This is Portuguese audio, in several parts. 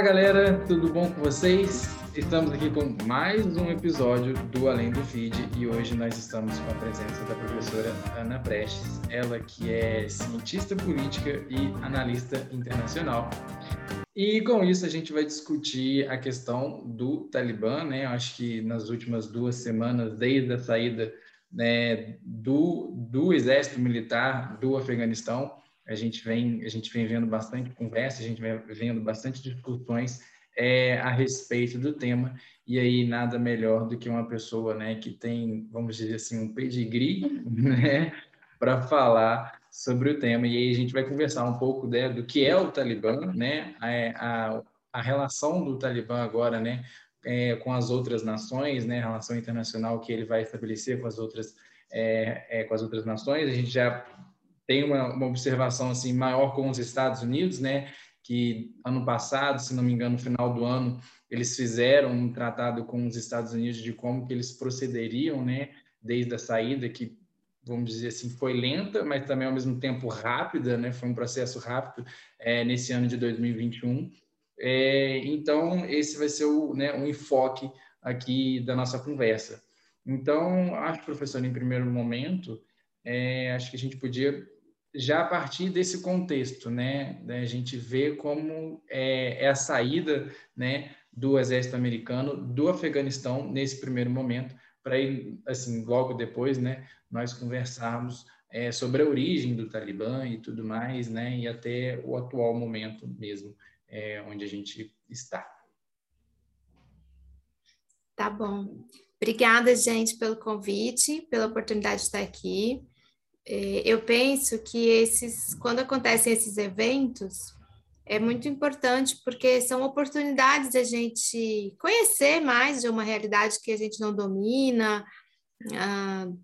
Olá, galera, tudo bom com vocês? Estamos aqui com mais um episódio do Além do Feed e hoje nós estamos com a presença da professora Ana Prestes, ela que é cientista política e analista internacional. E com isso a gente vai discutir a questão do Talibã, né? Eu acho que nas últimas duas semanas, desde a saída né, do, do exército militar do Afeganistão, a gente vem a gente vem vendo bastante conversa, a gente vem vendo bastante discussões é, a respeito do tema e aí nada melhor do que uma pessoa, né, que tem, vamos dizer assim, um pedigree, né, para falar sobre o tema. E aí a gente vai conversar um pouco né, do que é o Talibã, né, a, a, a relação do Talibã agora, né, é, com as outras nações, né, a relação internacional que ele vai estabelecer com as outras é, é, com as outras nações. A gente já tem uma, uma observação assim maior com os Estados Unidos, né? Que ano passado, se não me engano, no final do ano, eles fizeram um tratado com os Estados Unidos de como que eles procederiam, né? Desde a saída, que vamos dizer assim, foi lenta, mas também ao mesmo tempo rápida, né? Foi um processo rápido é, nesse ano de 2021. É, então, esse vai ser o, né, o enfoque aqui da nossa conversa. Então, acho, professor, em primeiro momento, é, acho que a gente podia já a partir desse contexto, né, a gente vê como é, é, a saída, né, do exército americano do Afeganistão nesse primeiro momento, para assim, logo depois, né, nós conversarmos é, sobre a origem do Talibã e tudo mais, né, e até o atual momento mesmo, é, onde a gente está. Tá bom. Obrigada, gente, pelo convite, pela oportunidade de estar aqui. É, eu penso que esses, quando acontecem esses eventos, é muito importante porque são oportunidades a gente conhecer mais de uma realidade que a gente não domina, uh,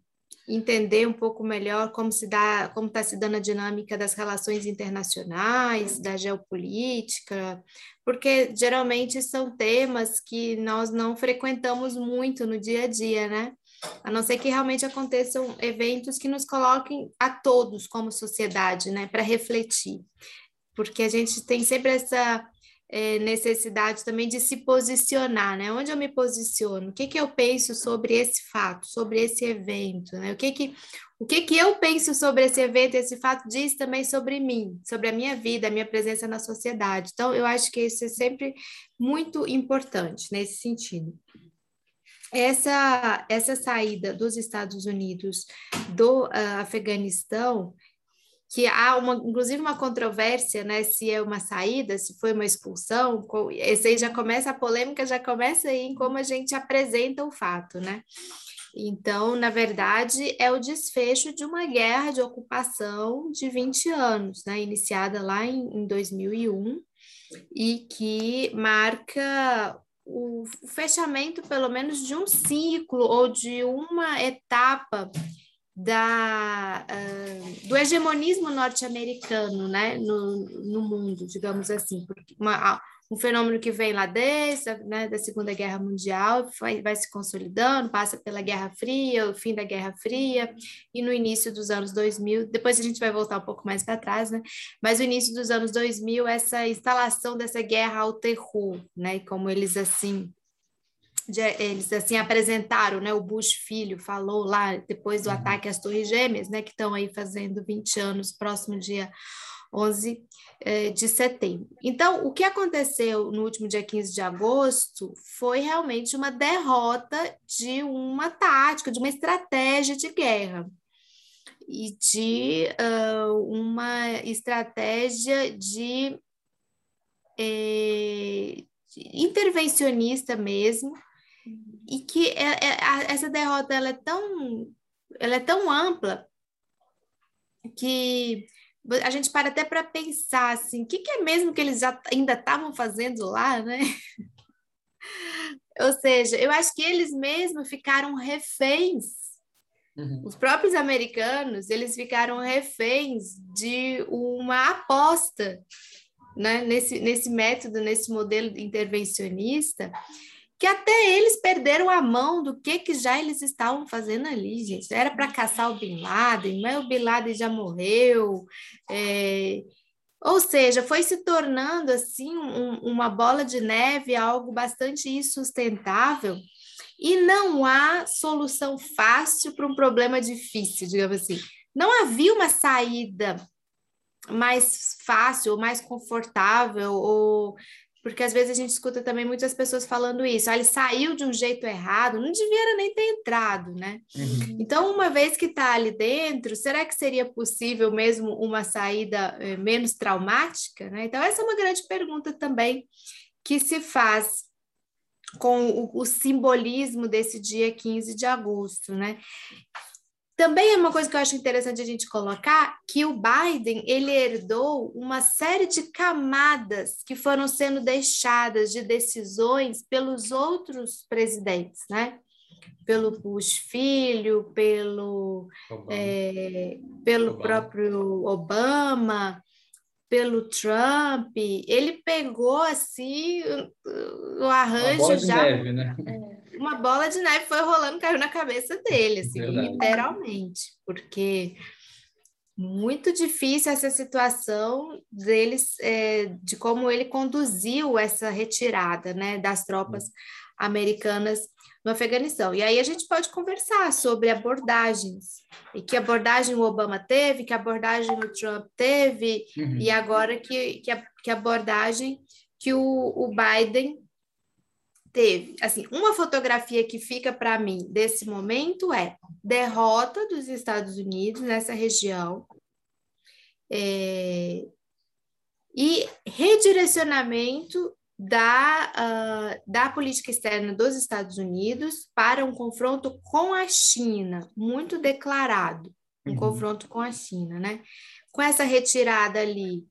entender um pouco melhor como se dá, como está se dando a dinâmica das relações internacionais, da geopolítica, porque geralmente são temas que nós não frequentamos muito no dia a dia, né? A não ser que realmente aconteçam eventos que nos coloquem a todos como sociedade, né, para refletir. Porque a gente tem sempre essa é, necessidade também de se posicionar, né? Onde eu me posiciono? O que, que eu penso sobre esse fato, sobre esse evento, né? O que que, o que que eu penso sobre esse evento, esse fato diz também sobre mim, sobre a minha vida, a minha presença na sociedade. Então, eu acho que isso é sempre muito importante nesse sentido essa, essa saída dos Estados Unidos do uh, Afeganistão, que há uma, inclusive uma controvérsia, né, se é uma saída, se foi uma expulsão, esse aí já começa a polêmica, já começa aí em como a gente apresenta o fato, né? Então, na verdade, é o desfecho de uma guerra de ocupação de 20 anos, né, iniciada lá em, em 2001, e que marca o fechamento, pelo menos, de um ciclo ou de uma etapa da, uh, do hegemonismo norte-americano né, no, no mundo, digamos assim. Uma, um fenômeno que vem lá desde a né, da Segunda Guerra Mundial, vai, vai se consolidando, passa pela Guerra Fria, o fim da Guerra Fria, e no início dos anos 2000, depois a gente vai voltar um pouco mais para trás, né? mas no início dos anos 2000, essa instalação dessa guerra ao terror, né? como eles assim de, eles assim apresentaram, né? O Bush filho falou lá depois do uhum. ataque às Torres Gêmeas, né? Que estão aí fazendo 20 anos, próximo dia 11 eh, de setembro. Então, o que aconteceu no último dia 15 de agosto foi realmente uma derrota de uma tática, de uma estratégia de guerra e de uh, uma estratégia de, eh, de intervencionista mesmo, e que é, é, essa derrota ela é tão ela é tão ampla que a gente para até para pensar assim, o que, que, é mesmo que eles já ainda estavam fazendo lá, né? Ou seja, eu acho que eles mesmos ficaram reféns. Uhum. Os próprios americanos, eles ficaram reféns de uma aposta né? nesse, nesse método, nesse modelo intervencionista, que até eles perderam a mão do que, que já eles estavam fazendo ali, gente. Era para caçar o Bin Laden, mas o Bin Laden já morreu. É... Ou seja, foi se tornando assim um, uma bola de neve, algo bastante insustentável, e não há solução fácil para um problema difícil, digamos assim. Não havia uma saída mais fácil, mais confortável, ou porque às vezes a gente escuta também muitas pessoas falando isso, ah, ele saiu de um jeito errado, não devia nem ter entrado, né? Uhum. Então, uma vez que está ali dentro, será que seria possível mesmo uma saída eh, menos traumática? Né? Então, essa é uma grande pergunta também que se faz com o, o simbolismo desse dia 15 de agosto, né? Também é uma coisa que eu acho interessante a gente colocar que o Biden ele herdou uma série de camadas que foram sendo deixadas de decisões pelos outros presidentes, né? Pelo Bush filho, pelo, é, pelo Obama. próprio Obama, pelo Trump. Ele pegou assim o arranjo já. Neve, né? É uma bola de neve foi rolando, caiu na cabeça dele, assim, Verdade. literalmente, porque muito difícil essa situação deles, é, de como ele conduziu essa retirada, né, das tropas americanas no Afeganistão. E aí a gente pode conversar sobre abordagens, e que abordagem o Obama teve, que abordagem o Trump teve, uhum. e agora que, que, que abordagem que o, o Biden teve, assim, uma fotografia que fica para mim desse momento é derrota dos Estados Unidos nessa região é, e redirecionamento da, uh, da política externa dos Estados Unidos para um confronto com a China, muito declarado, um uhum. confronto com a China, né? Com essa retirada ali,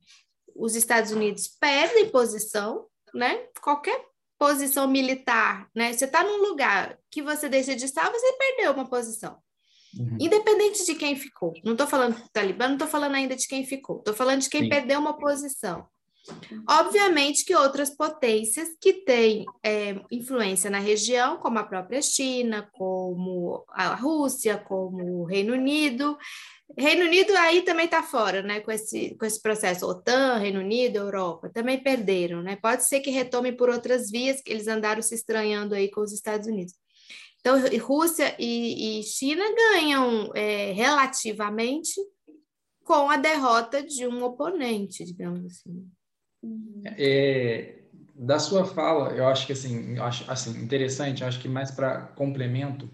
os Estados Unidos perdem posição, né? Qualquer posição militar, né? Você está num lugar que você deixa de estar, você perdeu uma posição. Uhum. Independente de quem ficou. Não estou falando do Talibã, não estou falando ainda de quem ficou. Estou falando de quem Sim. perdeu uma posição. Obviamente que outras potências que têm é, influência na região, como a própria China, como a Rússia, como o Reino Unido, Reino Unido aí também está fora, né, com esse, com esse processo. OTAN, Reino Unido, Europa, também perderam, né? Pode ser que retome por outras vias, que eles andaram se estranhando aí com os Estados Unidos. Então, Rússia e, e China ganham é, relativamente com a derrota de um oponente, digamos assim. É, da sua fala, eu acho que assim, acho assim interessante, acho que mais para complemento,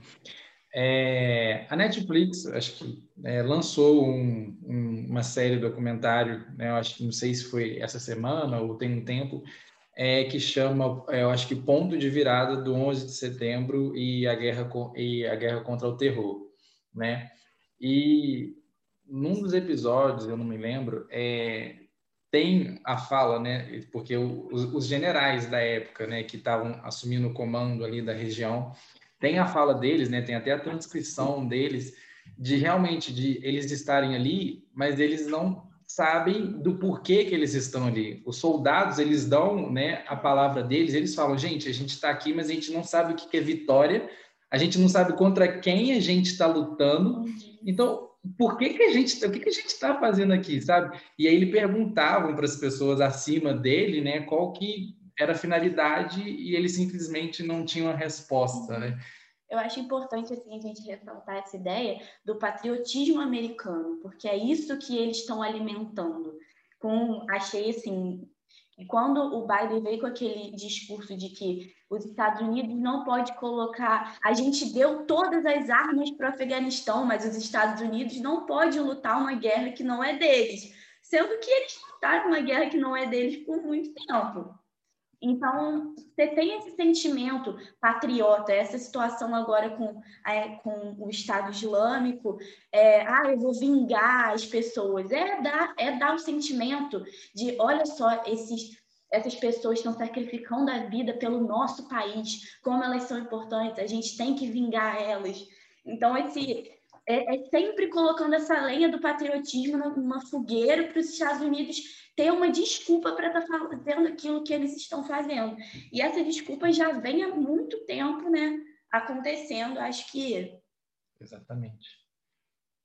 é, a Netflix, acho que é, lançou um, um, uma série documentário, né, eu acho que não sei se foi essa semana ou tem um tempo, é, que chama, é, eu acho que Ponto de Virada do 11 de Setembro e a guerra, e a guerra contra o terror, né? E num dos episódios, eu não me lembro, é, tem a fala, né? Porque os, os generais da época, né, que estavam assumindo o comando ali da região, tem a fala deles, né? Tem até a transcrição deles de realmente de eles estarem ali, mas eles não sabem do porquê que eles estão ali. Os soldados, eles dão, né, a palavra deles, eles falam, gente, a gente está aqui, mas a gente não sabe o que é vitória, a gente não sabe contra quem a gente está lutando. Então, por que que a gente, o que que a gente está fazendo aqui, sabe? E aí ele perguntavam para as pessoas acima dele, né, qual que era a finalidade e eles simplesmente não tinham a resposta, né? Eu acho importante assim, a gente ressaltar essa ideia do patriotismo americano, porque é isso que eles estão alimentando. Com, achei assim, quando o Biden veio com aquele discurso de que os Estados Unidos não pode colocar, a gente deu todas as armas para o Afeganistão, mas os Estados Unidos não pode lutar uma guerra que não é deles, sendo que eles lutaram uma guerra que não é deles por muito tempo. Então, você tem esse sentimento patriota, essa situação agora com, é, com o Estado Islâmico, é, ah, eu vou vingar as pessoas, é dar, é dar o sentimento de, olha só, esses, essas pessoas estão sacrificando a vida pelo nosso país, como elas são importantes, a gente tem que vingar elas. Então, esse, é, é sempre colocando essa lenha do patriotismo numa fogueira para os Estados Unidos ter uma desculpa para estar tá fazendo aquilo que eles estão fazendo. E essa desculpa já vem há muito tempo, né, acontecendo. Acho que exatamente.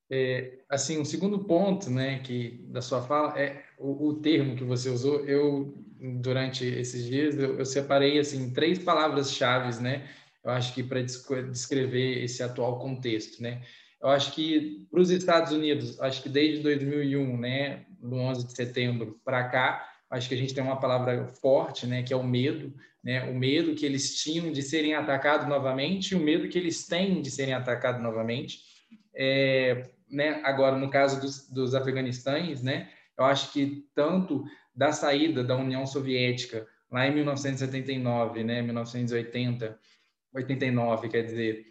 É, assim, um segundo ponto, né, que da sua fala é o, o termo que você usou. Eu durante esses dias eu, eu separei assim três palavras-chave, né? Eu acho que para descrever esse atual contexto, né? Eu acho que para os Estados Unidos, acho que desde 2001, né, do 11 de setembro para cá, acho que a gente tem uma palavra forte, né, que é o medo, né, o medo que eles tinham de serem atacados novamente, e o medo que eles têm de serem atacados novamente. É, né, agora, no caso dos, dos afeganistães, né, eu acho que tanto da saída da União Soviética lá em 1979, né, 1980, 89, quer dizer,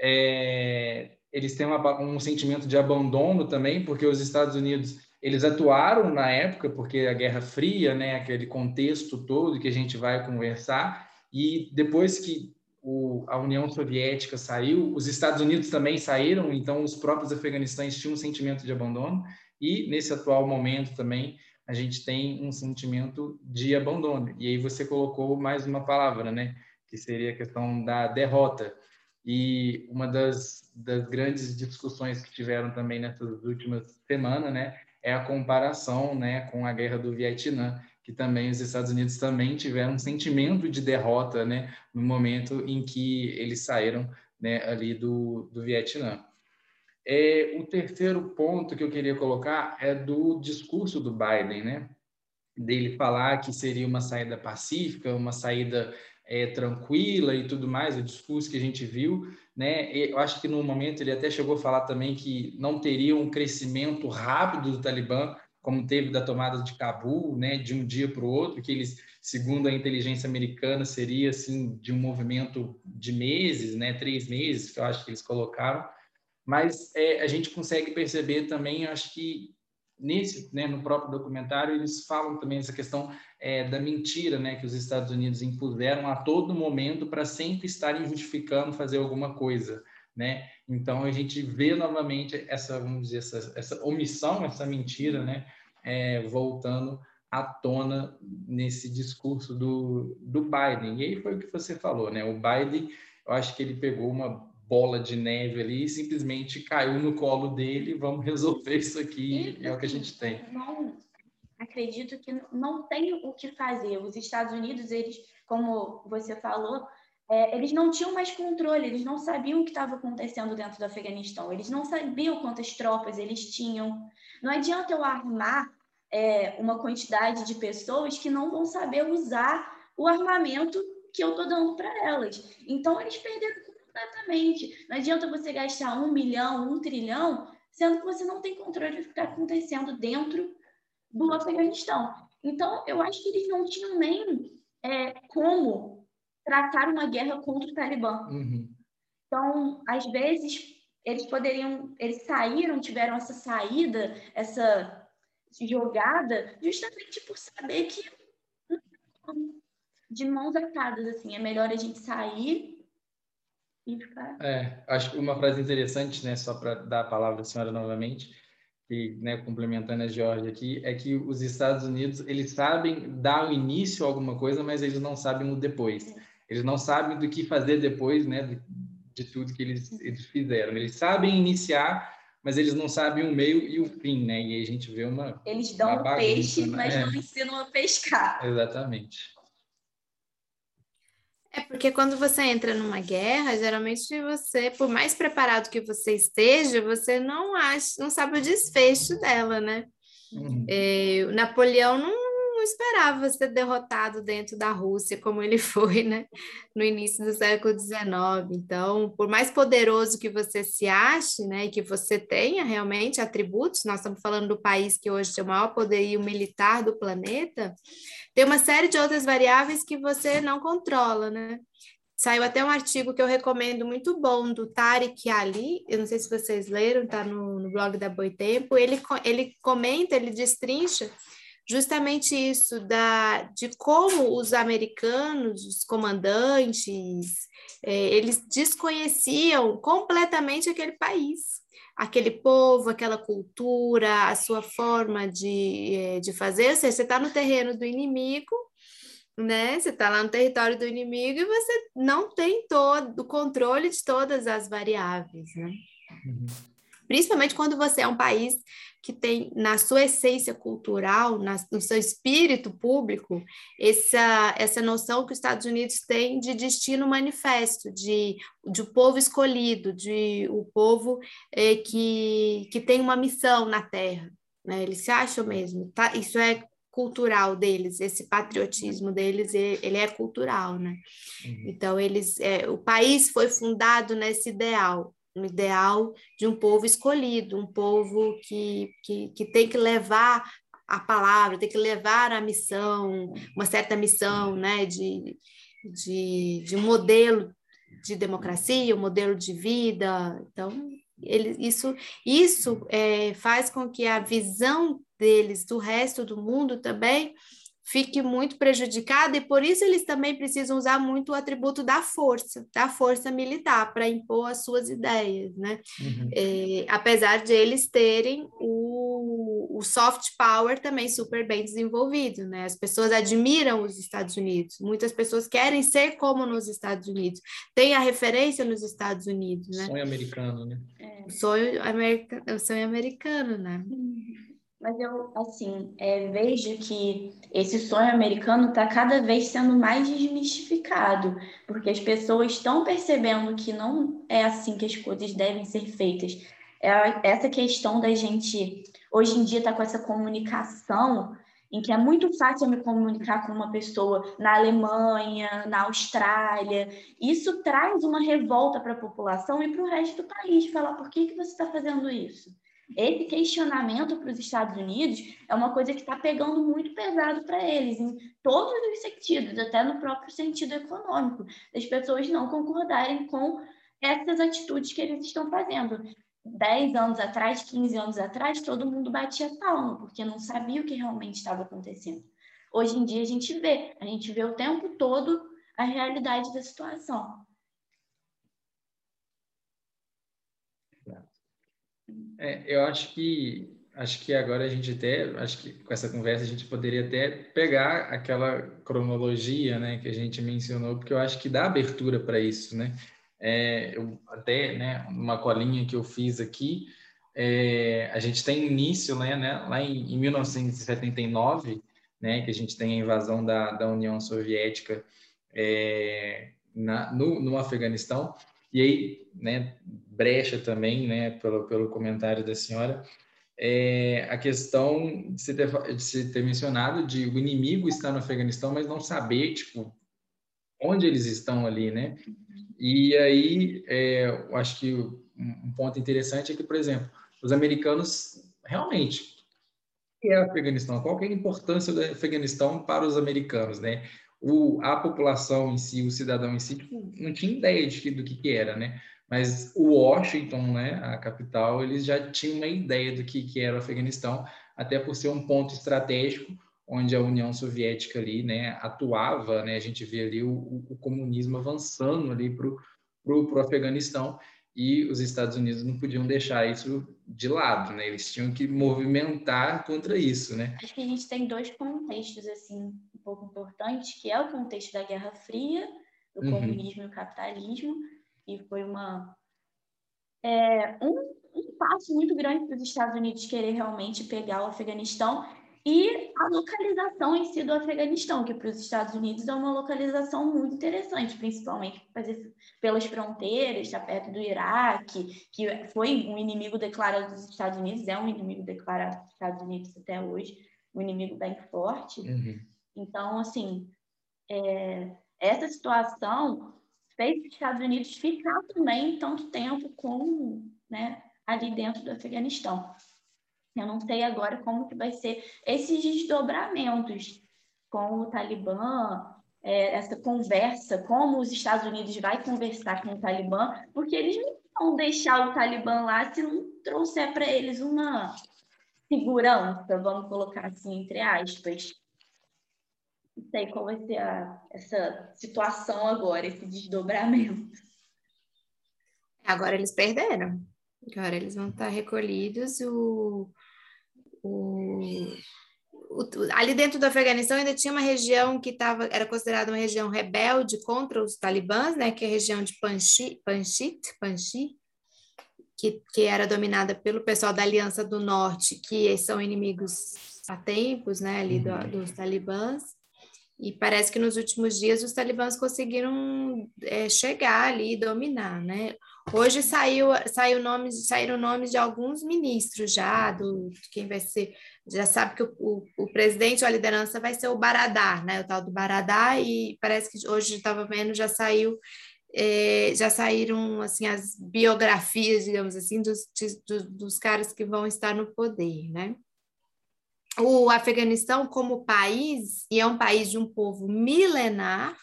é, eles têm uma, um sentimento de abandono também, porque os Estados Unidos eles atuaram na época, porque a Guerra Fria, né, aquele contexto todo que a gente vai conversar, e depois que o, a União Soviética saiu, os Estados Unidos também saíram, então os próprios afeganistães tinham um sentimento de abandono, e nesse atual momento também a gente tem um sentimento de abandono. E aí você colocou mais uma palavra, né, que seria a questão da derrota. E uma das, das grandes discussões que tiveram também nessas últimas semanas, né, é a comparação, né, com a guerra do Vietnã, que também os Estados Unidos também tiveram um sentimento de derrota, né, no momento em que eles saíram, né, ali do, do Vietnã. É, o terceiro ponto que eu queria colocar é do discurso do Biden, né, dele falar que seria uma saída pacífica, uma saída é, tranquila e tudo mais, o discurso que a gente viu, né? Eu acho que no momento ele até chegou a falar também que não teria um crescimento rápido do Talibã, como teve da tomada de Cabul, né? De um dia para o outro, que eles, segundo a inteligência americana, seria assim de um movimento de meses, né? Três meses, que eu acho que eles colocaram. Mas é, a gente consegue perceber também, acho que nesse, né, no próprio documentário, eles falam também essa questão é, da mentira, né, que os Estados Unidos impuseram a todo momento para sempre estarem justificando fazer alguma coisa, né? Então a gente vê novamente essa, vamos dizer, essa, essa omissão, essa mentira, né, é, voltando à tona nesse discurso do, do Biden. E aí foi o que você falou, né? O Biden, eu acho que ele pegou uma bola de neve ali e simplesmente caiu no colo dele, vamos resolver isso aqui, e, é o que a gente tem. Não, acredito que não tem o que fazer. Os Estados Unidos, eles, como você falou, é, eles não tinham mais controle, eles não sabiam o que estava acontecendo dentro do Afeganistão, eles não sabiam quantas tropas eles tinham. Não adianta eu armar é, uma quantidade de pessoas que não vão saber usar o armamento que eu estou dando para elas. Então, eles perderam Exatamente. Não adianta você gastar um milhão, um trilhão, sendo que você não tem controle do que está acontecendo dentro do Afeganistão. Então, eu acho que eles não tinham nem é, como tratar uma guerra contra o Talibã. Uhum. Então, às vezes, eles poderiam, eles saíram, tiveram essa saída, essa jogada, justamente por saber que de mãos atadas, assim, é melhor a gente sair é, acho que uma frase interessante, né, só para dar a palavra à senhora novamente, e né, complementando a Georgia aqui, é que os Estados Unidos, eles sabem dar o início a alguma coisa, mas eles não sabem o depois. Eles não sabem do que fazer depois, né, de, de tudo que eles, eles fizeram. Eles sabem iniciar, mas eles não sabem o meio e o fim, né? E aí a gente vê uma Eles dão uma bagunça, peixe, né? mas é. não ensinam a pescar. Exatamente. É porque quando você entra numa guerra, geralmente você, por mais preparado que você esteja, você não acha, não sabe o desfecho dela, né? Uhum. É, Napoleão não, não, esperava ser derrotado dentro da Rússia como ele foi, né? No início do século XIX. Então, por mais poderoso que você se ache, né, e que você tenha realmente atributos, nós estamos falando do país que hoje tem o maior poderio militar do planeta tem uma série de outras variáveis que você não controla, né? Saiu até um artigo que eu recomendo muito bom do Tarek Ali, eu não sei se vocês leram, tá no, no blog da Boitempo, ele, ele comenta, ele destrincha justamente isso da, de como os americanos, os comandantes, é, eles desconheciam completamente aquele país aquele povo, aquela cultura, a sua forma de, eh, de fazer. Ou seja, você está no terreno do inimigo, né? Você está lá no território do inimigo e você não tem todo o controle de todas as variáveis, né? Uhum. Principalmente quando você é um país que tem na sua essência cultural, na, no seu espírito público, essa, essa noção que os Estados Unidos têm de destino manifesto, de, de o povo escolhido, de o povo eh, que, que tem uma missão na Terra. Né? Eles se acham mesmo. Tá? Isso é cultural deles, esse patriotismo deles, ele é cultural, né? Uhum. Então, eles, é, o país foi fundado nesse ideal, no ideal de um povo escolhido, um povo que, que, que tem que levar a palavra, tem que levar a missão, uma certa missão, né, de, de, de um modelo de democracia, um modelo de vida. Então, ele, isso, isso é, faz com que a visão deles do resto do mundo também fique muito prejudicada e por isso eles também precisam usar muito o atributo da força, da força militar para impor as suas ideias, né? Uhum. É, apesar de eles terem o, o soft power também super bem desenvolvido, né? As pessoas admiram os Estados Unidos, muitas pessoas querem ser como nos Estados Unidos, tem a referência nos Estados Unidos, né? Sonho americano, né? É. Sonho, america, sonho americano, né? Uhum. Mas eu, assim, é, vejo que esse sonho americano está cada vez sendo mais desmistificado, porque as pessoas estão percebendo que não é assim que as coisas devem ser feitas. É essa questão da gente, hoje em dia, estar tá com essa comunicação, em que é muito fácil eu me comunicar com uma pessoa na Alemanha, na Austrália. Isso traz uma revolta para a população e para o resto do país, falar por que, que você está fazendo isso? Esse questionamento para os Estados Unidos é uma coisa que está pegando muito pesado para eles, em todos os sentidos, até no próprio sentido econômico, das pessoas não concordarem com essas atitudes que eles estão fazendo. Dez anos atrás, 15 anos atrás, todo mundo batia palma, porque não sabia o que realmente estava acontecendo. Hoje em dia a gente vê, a gente vê o tempo todo a realidade da situação. É, eu acho que acho que agora a gente até acho que com essa conversa a gente poderia até pegar aquela cronologia, né, que a gente mencionou, porque eu acho que dá abertura para isso, né? É, eu até, né, uma colinha que eu fiz aqui, é, a gente tem início, né, né lá em, em 1979, né, que a gente tem a invasão da, da União Soviética é, na, no, no Afeganistão, e aí, né, brecha também, né, pelo, pelo comentário da senhora, é a questão de se, ter, de se ter mencionado de o inimigo estar no Afeganistão, mas não saber, tipo, onde eles estão ali, né? E aí, é, eu acho que um ponto interessante é que, por exemplo, os americanos realmente que é o Afeganistão? Qual é a importância do Afeganistão para os americanos, né? o, a população em si, o cidadão em si, não tinha ideia de que, do que, que era, né? Mas o Washington, né, a capital, eles já tinham uma ideia do que, que era o Afeganistão, até por ser um ponto estratégico onde a União Soviética ali, né, atuava, né? A gente vê ali o, o comunismo avançando ali para o Afeganistão e os Estados Unidos não podiam deixar isso de lado, né? Eles tinham que movimentar contra isso, né? Acho que a gente tem dois contextos assim um pouco importantes, que é o contexto da Guerra Fria, do uhum. comunismo e o capitalismo, e foi uma é, um, um passo muito grande para os Estados Unidos querer realmente pegar o Afeganistão e a localização em si do Afeganistão, que para os Estados Unidos é uma localização muito interessante, principalmente pelas fronteiras, está perto do Iraque, que foi um inimigo declarado dos Estados Unidos, é um inimigo declarado dos Estados Unidos até hoje, um inimigo bem forte. Uhum. Então, assim, é, essa situação fez os Estados Unidos ficar também tanto tempo com, né, ali dentro do Afeganistão. Eu não sei agora como que vai ser esses desdobramentos com o Talibã, é, essa conversa, como os Estados Unidos vai conversar com o Talibã, porque eles não vão deixar o Talibã lá se não trouxer para eles uma segurança, vamos colocar assim, entre aspas. Não sei qual vai ser a, essa situação agora, esse desdobramento. Agora eles perderam. Agora eles vão estar recolhidos. O, o, o, ali dentro do Afeganistão ainda tinha uma região que tava, era considerada uma região rebelde contra os talibãs, né, que é a região de Panjshir, Panjshir, Panjshir que, que era dominada pelo pessoal da Aliança do Norte, que são inimigos há tempos, né, ali do, uhum. dos talibãs. E parece que nos últimos dias os talibãs conseguiram é, chegar ali e dominar, né? Hoje saiu, saiu saíram nomes de alguns ministros já, do quem vai ser, já sabe que o, o, o presidente ou a liderança vai ser o Baradá, né? O tal do Baradá, e parece que hoje estava vendo, já saiu, é, já saíram assim as biografias, digamos assim, dos, de, dos caras que vão estar no poder, né? O Afeganistão, como país, e é um país de um povo milenar,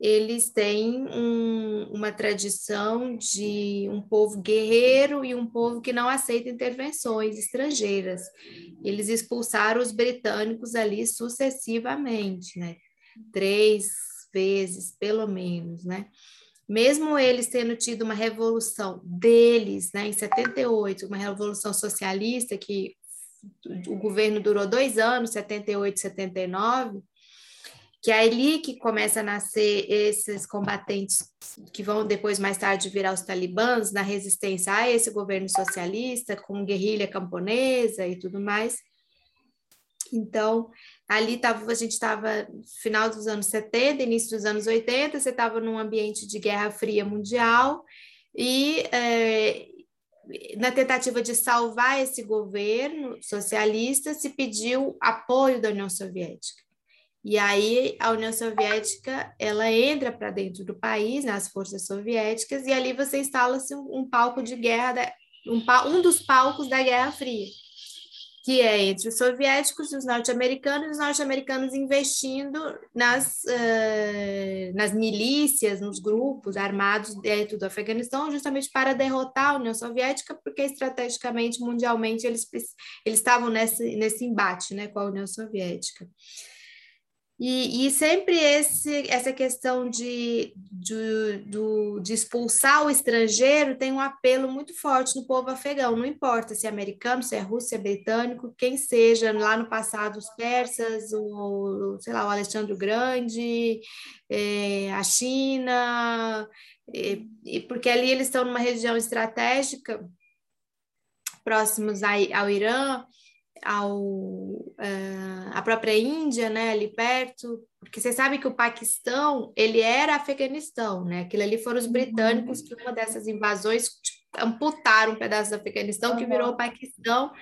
eles têm um, uma tradição de um povo guerreiro e um povo que não aceita intervenções estrangeiras. Eles expulsaram os britânicos ali sucessivamente, né? Três vezes, pelo menos, né? Mesmo eles tendo tido uma revolução deles, né, em 78, uma revolução socialista que o governo durou dois anos, 78 79, que é ali que começa a nascer esses combatentes que vão depois mais tarde virar os talibãs na resistência a esse governo socialista com guerrilha camponesa e tudo mais. Então, ali tava, a gente estava final dos anos 70, início dos anos 80, você estava num ambiente de guerra fria mundial e é, na tentativa de salvar esse governo socialista se pediu apoio da União Soviética. E aí a União Soviética ela entra para dentro do país, nas né, forças soviéticas, e ali você instala-se um, palco de guerra, um, um dos palcos da Guerra Fria, que é entre os soviéticos e os norte-americanos, os norte-americanos investindo nas, uh, nas milícias, nos grupos armados dentro do Afeganistão, justamente para derrotar a União Soviética, porque estrategicamente, mundialmente, eles, eles estavam nesse, nesse embate né, com a União Soviética. E, e, sempre esse, essa questão de, de, de expulsar o estrangeiro tem um apelo muito forte no povo afegão, não importa se é americano, se é russo, se é britânico, quem seja, lá no passado os persas, o, sei lá, o Alexandre o Grande, é, a China, e porque ali eles estão numa região estratégica, próximos ao Irã, ao uh, a própria Índia, né, ali perto, porque você sabe que o Paquistão ele era Afeganistão, né? Aquilo ali foram os uhum. britânicos que uma dessas invasões tipo, amputaram um pedaço do Afeganistão que virou o Paquistão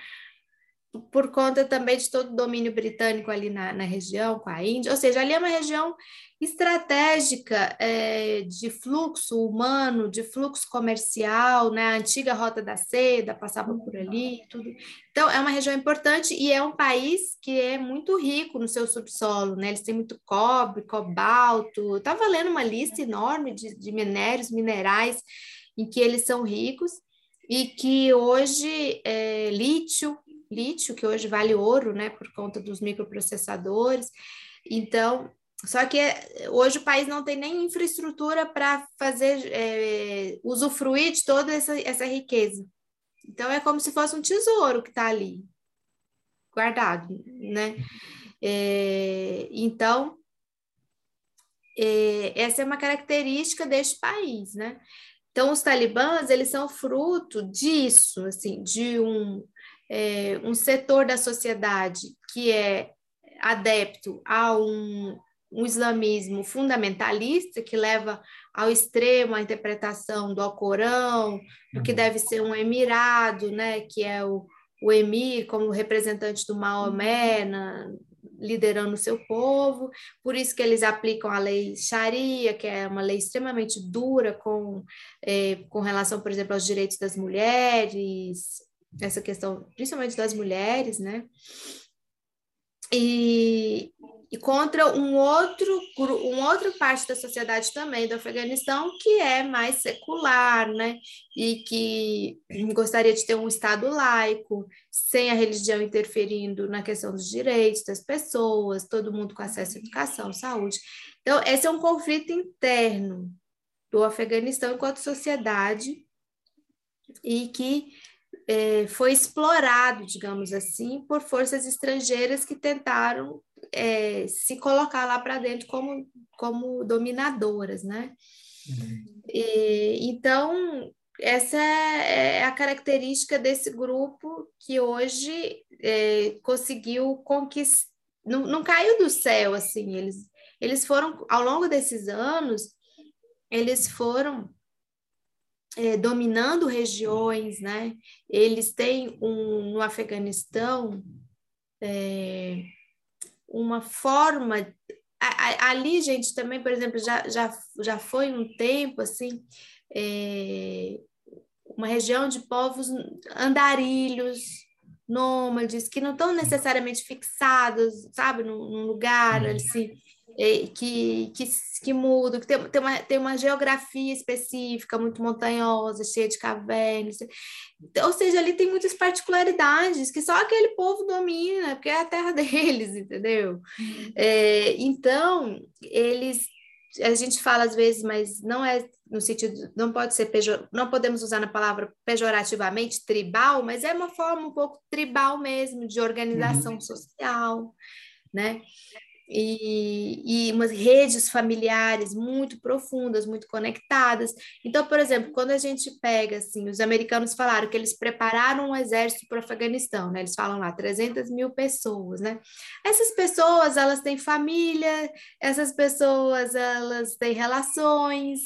por conta também de todo o domínio britânico ali na, na região, com a Índia, ou seja, ali é uma região estratégica é, de fluxo humano, de fluxo comercial, né? A antiga Rota da Seda passava por ali, tudo. Então, é uma região importante e é um país que é muito rico no seu subsolo, né? Eles têm muito cobre, cobalto. Estava lendo uma lista enorme de, de minérios, minerais em que eles são ricos e que hoje é, lítio, lítio que hoje vale ouro, né? Por conta dos microprocessadores. Então, só que eh, hoje o país não tem nem infraestrutura para fazer é, usufruir de toda essa, essa riqueza. Então é como se fosse um tesouro que está ali, guardado, né? É, então é, essa é uma característica deste país, né? Então os talibãs eles são fruto disso, assim, de um é, um setor da sociedade que é adepto a um um islamismo fundamentalista que leva ao extremo a interpretação do Alcorão, do que uhum. deve ser um emirado, né, que é o, o emir como representante do Maomé, na, liderando o seu povo, por isso que eles aplicam a lei Sharia, que é uma lei extremamente dura com, é, com relação, por exemplo, aos direitos das mulheres, essa questão principalmente das mulheres, né? E, e contra um outro, um outra parte da sociedade também do Afeganistão que é mais secular, né? E que gostaria de ter um Estado laico, sem a religião interferindo na questão dos direitos das pessoas, todo mundo com acesso à educação, saúde. Então, esse é um conflito interno do Afeganistão enquanto sociedade e que é, foi explorado, digamos assim, por forças estrangeiras que tentaram é, se colocar lá para dentro como, como dominadoras, né? Uhum. E, então, essa é, é a característica desse grupo que hoje é, conseguiu conquistar, não, não caiu do céu, assim, eles, eles foram, ao longo desses anos, eles foram é, dominando regiões, né? Eles têm um, no Afeganistão é, uma forma. Ali, gente, também, por exemplo, já, já, já foi um tempo assim. É, uma região de povos andarilhos, nômades, que não estão necessariamente fixados, sabe, num, num lugar, uhum. assim, que, que, que muda, que tem, tem, uma, tem uma geografia específica muito montanhosa, cheia de cavernas. Ou seja, ali tem muitas particularidades que só aquele povo domina, porque é a terra deles, entendeu? Uhum. É, então, eles. A gente fala às vezes, mas não é no sentido, não pode ser pejor, não podemos usar na palavra pejorativamente tribal, mas é uma forma um pouco tribal mesmo de organização uhum. social, né? E, e umas redes familiares muito profundas, muito conectadas. Então, por exemplo, quando a gente pega, assim, os americanos falaram que eles prepararam um exército para o Afeganistão, né? Eles falam lá, 300 mil pessoas, né? Essas pessoas, elas têm família, essas pessoas, elas têm relações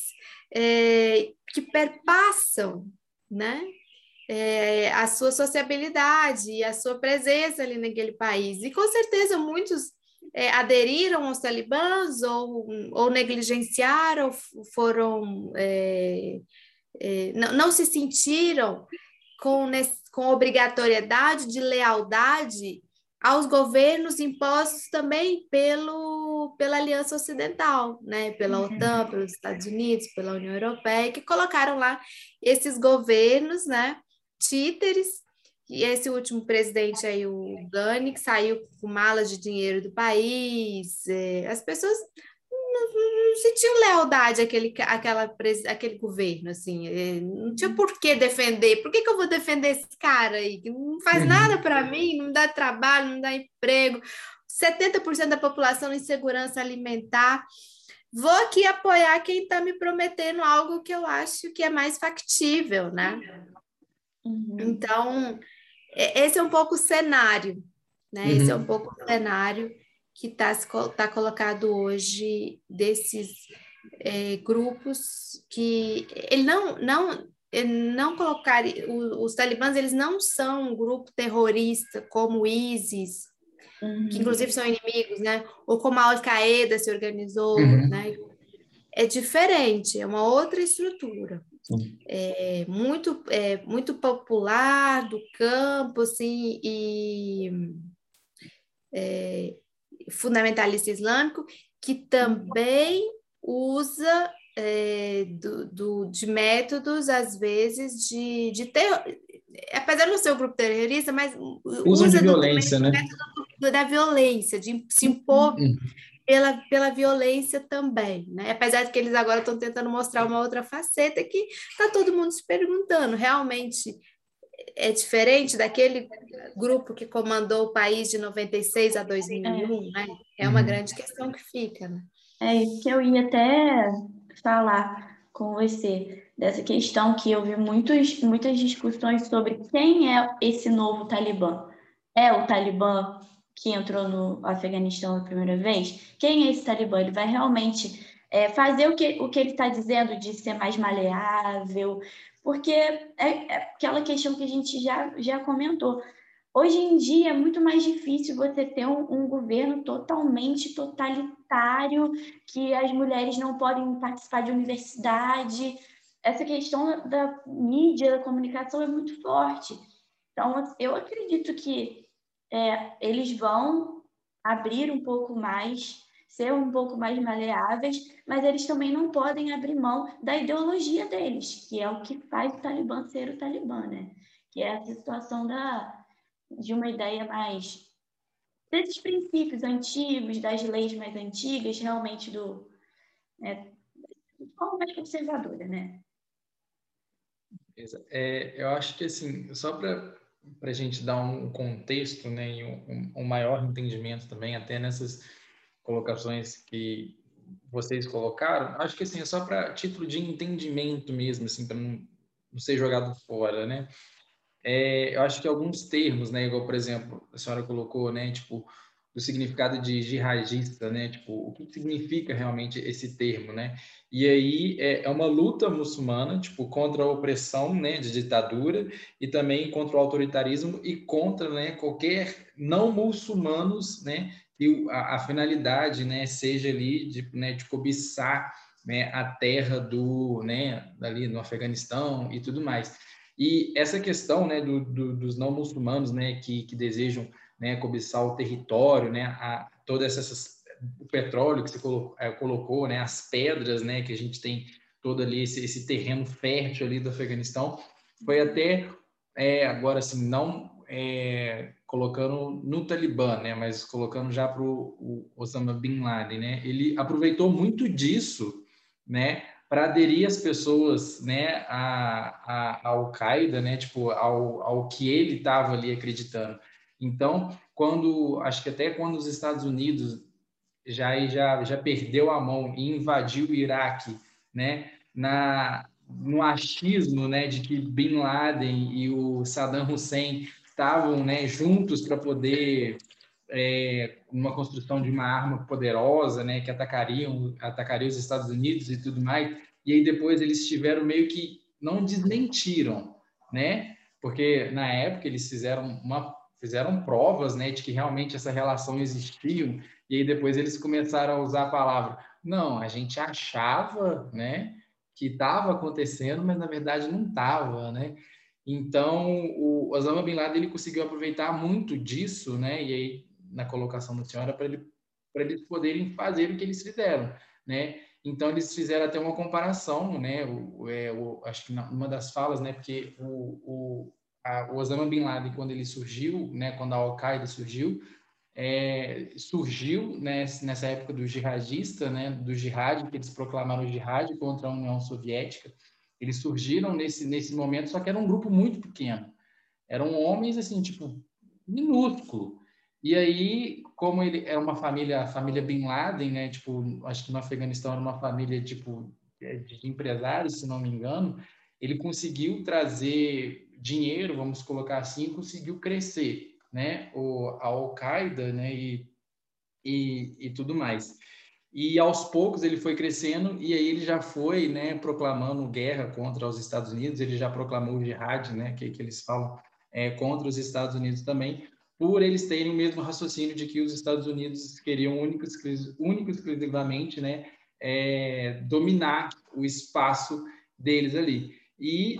é, que perpassam, né? É, a sua sociabilidade, a sua presença ali naquele país. E com certeza muitos é, aderiram aos talibãs ou, ou negligenciaram, foram é, é, não, não, se sentiram com, com obrigatoriedade de lealdade aos governos impostos também pelo, pela Aliança Ocidental, né? pela uhum. OTAN, pelos Estados Unidos, pela União Europeia, que colocaram lá esses governos, né? títeres, e esse último presidente aí, o Gani, que saiu com malas de dinheiro do país, é, as pessoas não, não sentiam lealdade àquele, àquela, àquele governo, assim, é, não tinha por que defender. Por que, que eu vou defender esse cara aí, que não faz uhum. nada para mim, não dá trabalho, não dá emprego, 70% da população em segurança alimentar. Vou aqui apoiar quem está me prometendo algo que eu acho que é mais factível, né? Uhum. Então, esse é um pouco o cenário, né? Uhum. Esse é um pouco o cenário que está tá colocado hoje desses é, grupos que ele não não não colocar os talibãs eles não são um grupo terrorista como o ISIS uhum. que inclusive são inimigos né ou como a Al Qaeda se organizou uhum. né é diferente é uma outra estrutura é, muito, é, muito popular do campo, assim, e é, fundamentalista islâmico, que também usa é, do, do, de métodos, às vezes, de, de ter, apesar de não ser um grupo terrorista, mas usa de violência, né? da violência, de se impor uhum pela, pela violência também, né? Apesar de que eles agora estão tentando mostrar uma outra faceta que está todo mundo se perguntando, realmente é diferente daquele grupo que comandou o país de 96 a 2001, é. né? É uma uhum. grande questão que fica, né? É isso que eu ia até falar com você, dessa questão que eu vi muitos, muitas discussões sobre quem é esse novo Talibã. É o Talibã que entrou no Afeganistão a primeira vez, quem é esse Talibã? Ele vai realmente é, fazer o que, o que ele está dizendo de ser mais maleável, porque é, é, aquela questão que a gente já, já comentou. Hoje em dia é muito mais difícil você ter um, um governo totalmente totalitário, que as mulheres não podem participar de universidade. Essa questão da mídia, da comunicação é muito forte. Então, eu acredito que é, eles vão abrir um pouco mais, ser um pouco mais maleáveis, mas eles também não podem abrir mão da ideologia deles, que é o que faz o Talibã ser o Talibã, né? Que é essa situação da, de uma ideia mais desses princípios antigos, das leis mais antigas, realmente do né, de forma mais conservadora, né? É, eu acho que assim, só para para a gente dar um contexto né, e um, um, maior entendimento também, até nessas colocações que vocês colocaram, acho que assim, é só para título de entendimento mesmo, assim, para não ser jogado fora, né? É, eu acho que alguns termos, né, igual por exemplo a senhora colocou, né, tipo do significado de jihadista, né, tipo o que significa realmente esse termo, né? E aí é, é uma luta muçulmana, tipo contra a opressão, né, de ditadura e também contra o autoritarismo e contra, né, qualquer não muçulmanos, né, e a, a finalidade, né, seja ali de, né, de cobiçar né, a terra do, né, ali no Afeganistão e tudo mais. E essa questão, né, do, do, dos não muçulmanos, né, que, que desejam, né, cobiçar o território, né, a, todas essas o petróleo que você colocou, é, colocou, né, as pedras, né, que a gente tem todo ali esse, esse terreno fértil ali do Afeganistão, foi até é, agora assim não é, colocando no Talibã, né, mas colocando já para o Osama bin Laden, né, ele aproveitou muito disso né, para aderir as pessoas, né, a, a, Al-Qaeda, né, tipo, ao, ao que ele estava ali acreditando. Então, quando, acho que até quando os Estados Unidos já, já, já perdeu a mão e invadiu o Iraque, né, na, no achismo, né, de que Bin Laden e o Saddam Hussein estavam, né, juntos para poder é, uma construção de uma arma poderosa, né, que atacariam, atacaria os Estados Unidos e tudo mais. E aí depois eles tiveram meio que não desmentiram, né? Porque na época eles fizeram uma fizeram provas, né, de que realmente essa relação existia. E aí depois eles começaram a usar a palavra, não, a gente achava, né, que estava acontecendo, mas na verdade não estava, né? Então, o Osama Bin Laden ele conseguiu aproveitar muito disso, né? E aí na colocação da senhora para ele, eles poderem fazer o que eles fizeram, né? Então eles fizeram até uma comparação, né? O, é, o, acho que uma das falas, né? Porque o, o, a, o Osama bin Laden quando ele surgiu, né? Quando a Al Qaeda surgiu, é, surgiu né, nessa época do jihadista, né? Do jihad que eles proclamaram o jihad contra a União Soviética. Eles surgiram nesse nesse momento, só que era um grupo muito pequeno. Eram homens assim, tipo minúsculo e aí, como ele é uma família, a família Bin Laden, né? Tipo, acho que no Afeganistão era uma família tipo é, de empresários, se não me engano, ele conseguiu trazer dinheiro, vamos colocar assim, conseguiu crescer, né? O a Al-Qaeda, né? E, e, e tudo mais. E aos poucos ele foi crescendo e aí ele já foi, né, proclamando guerra contra os Estados Unidos, ele já proclamou o jihad, né, que, que eles falam é, contra os Estados Unidos também, por eles terem o mesmo raciocínio de que os Estados Unidos queriam único, único exclusivamente né, é, dominar o espaço deles ali. E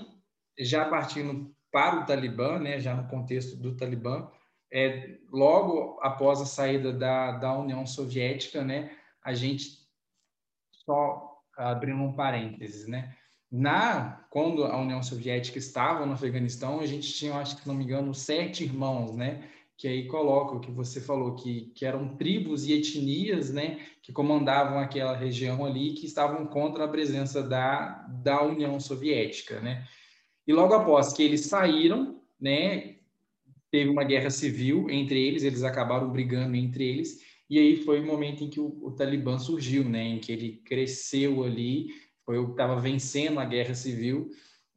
já partindo para o Talibã, né, já no contexto do Talibã, é, logo após a saída da, da União Soviética, né, a gente só abrindo um parênteses, né, na quando a União Soviética estava no Afeganistão, a gente tinha, acho que não me engano, sete irmãos, né, que aí coloca o que você falou, que, que eram tribos e etnias, né, que comandavam aquela região ali, que estavam contra a presença da, da União Soviética, né. E logo após que eles saíram, né, teve uma guerra civil entre eles, eles acabaram brigando entre eles, e aí foi o momento em que o, o Talibã surgiu, né, em que ele cresceu ali, foi o que estava vencendo a guerra civil,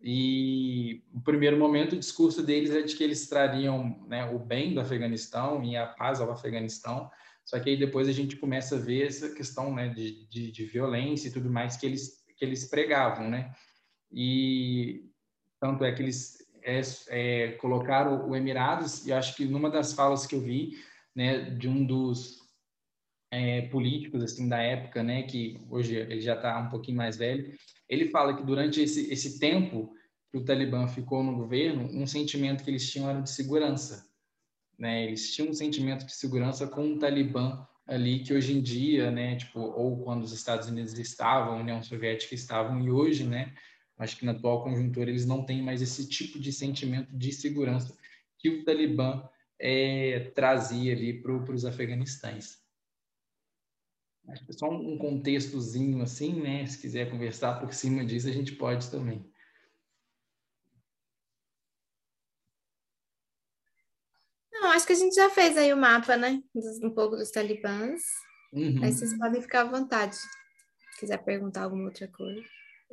e no primeiro momento o discurso deles é de que eles trariam né, o bem do Afeganistão e a paz ao Afeganistão. Só que aí depois a gente começa a ver essa questão né, de, de, de violência e tudo mais que eles, que eles pregavam, né? E tanto é que eles é, é, colocaram o Emirados, e acho que numa das falas que eu vi, né, de um dos é, políticos assim da época, né, que hoje ele já está um pouquinho mais velho, ele fala que durante esse, esse tempo que o Talibã ficou no governo, um sentimento que eles tinham era de segurança. Né? Eles tinham um sentimento de segurança com o Talibã ali que hoje em dia, né, tipo, ou quando os Estados Unidos estavam, a União Soviética estavam e hoje, né, acho que na atual conjuntura eles não têm mais esse tipo de sentimento de segurança que o Talibã é, trazia ali para os afeganistães. Acho que é só um contextozinho assim, né? Se quiser conversar por cima disso, a gente pode também. Não, acho que a gente já fez aí o mapa, né? Um pouco dos talibãs. Uhum. Aí vocês podem ficar à vontade. Se quiser perguntar alguma outra coisa.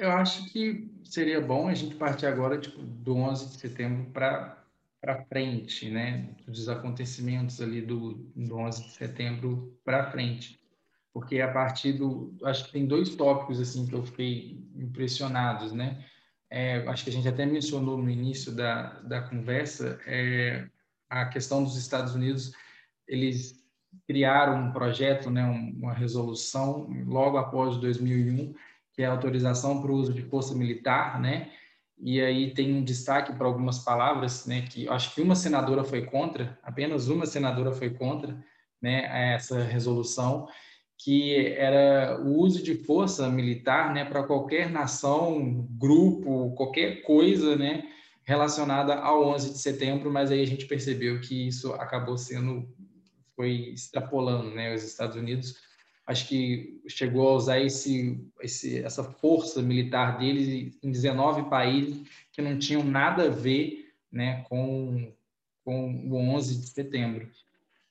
Eu acho que seria bom a gente partir agora tipo, do 11 de setembro para frente, né, dos acontecimentos ali do, do 11 de setembro para frente, porque a partir do, acho que tem dois tópicos assim que eu fiquei impressionados, né, é, acho que a gente até mencionou no início da, da conversa, é, a questão dos Estados Unidos, eles criaram um projeto, né, uma resolução logo após 2001 que é a autorização para o uso de força militar, né? E aí tem um destaque para algumas palavras, né? Que acho que uma senadora foi contra, apenas uma senadora foi contra, né? Essa resolução que era o uso de força militar, né? Para qualquer nação, grupo, qualquer coisa, né? Relacionada ao 11 de setembro, mas aí a gente percebeu que isso acabou sendo foi extrapolando, né? Os Estados Unidos acho que chegou a usar esse, esse, essa força militar deles em 19 países que não tinham nada a ver né, com, com o 11 de setembro.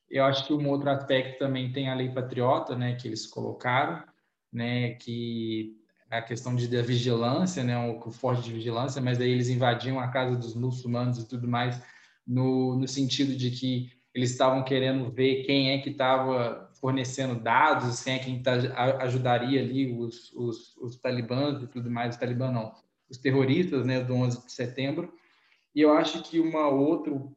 Eu acho que um outro aspecto também tem a lei patriota, né, que eles colocaram, né, que é a questão de da vigilância, né, o forte de vigilância, mas aí eles invadiam a casa dos muçulmanos e tudo mais no, no sentido de que eles estavam querendo ver quem é que estava fornecendo dados, quem é quem tá, ajudaria ali os, os, os talibãs e tudo mais, os talibãs não, os terroristas, né, do 11 de setembro. E eu acho que uma outro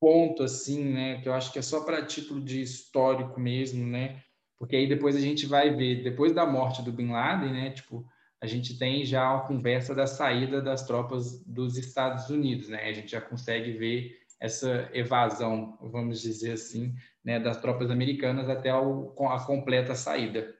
ponto assim, né, que eu acho que é só para título de histórico mesmo, né, porque aí depois a gente vai ver, depois da morte do Bin Laden, né, tipo, a gente tem já a conversa da saída das tropas dos Estados Unidos, né, a gente já consegue ver essa evasão, vamos dizer assim, né, das tropas americanas até o, a completa saída.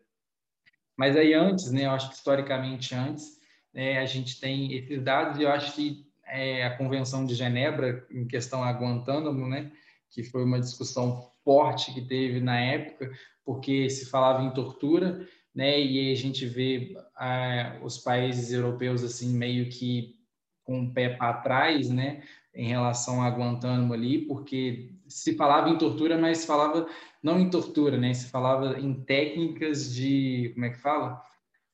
Mas aí antes, né, eu acho que historicamente antes, né, a gente tem esses dados e eu acho que é, a Convenção de Genebra, em questão a Guantánamo, né, que foi uma discussão forte que teve na época, porque se falava em tortura, né, e a gente vê ah, os países europeus assim meio que com o pé para trás, né, em relação a Guantánamo ali, porque se falava em tortura, mas falava não em tortura, né? Se falava em técnicas de, como é que fala?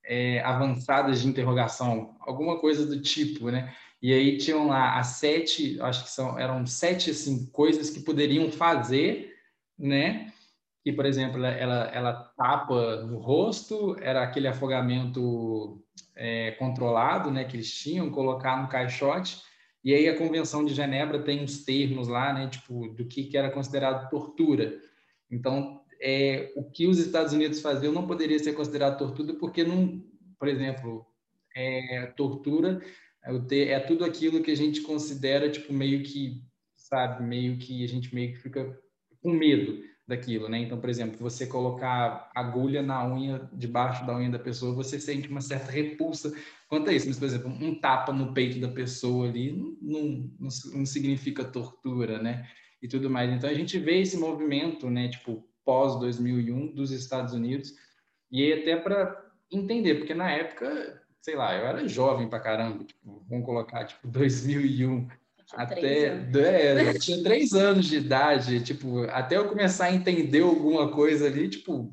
É, avançadas de interrogação, alguma coisa do tipo, né? E aí tinham lá as sete, acho que são, eram sete assim coisas que poderiam fazer, né? Que, por exemplo, ela, ela tapa no rosto, era aquele afogamento é, controlado, né? Que eles tinham, colocar no caixote e aí a Convenção de Genebra tem uns termos lá, né, tipo, do que, que era considerado tortura. Então, é, o que os Estados Unidos faziam não poderia ser considerado tortura, porque não, por exemplo, é, tortura é, é tudo aquilo que a gente considera, tipo, meio que, sabe, meio que a gente meio que fica com medo daquilo, né? Então, por exemplo, você colocar agulha na unha, debaixo da unha da pessoa, você sente uma certa repulsa quanto a isso. Mas, por exemplo, um tapa no peito da pessoa ali não, não, não significa tortura, né? E tudo mais. Então, a gente vê esse movimento, né? Tipo, pós 2001 dos Estados Unidos e até para entender, porque na época, sei lá, eu era jovem pra caramba, tipo, vamos colocar, tipo, 2001 até é, eu tinha três anos de idade, tipo, até eu começar a entender alguma coisa ali, tipo,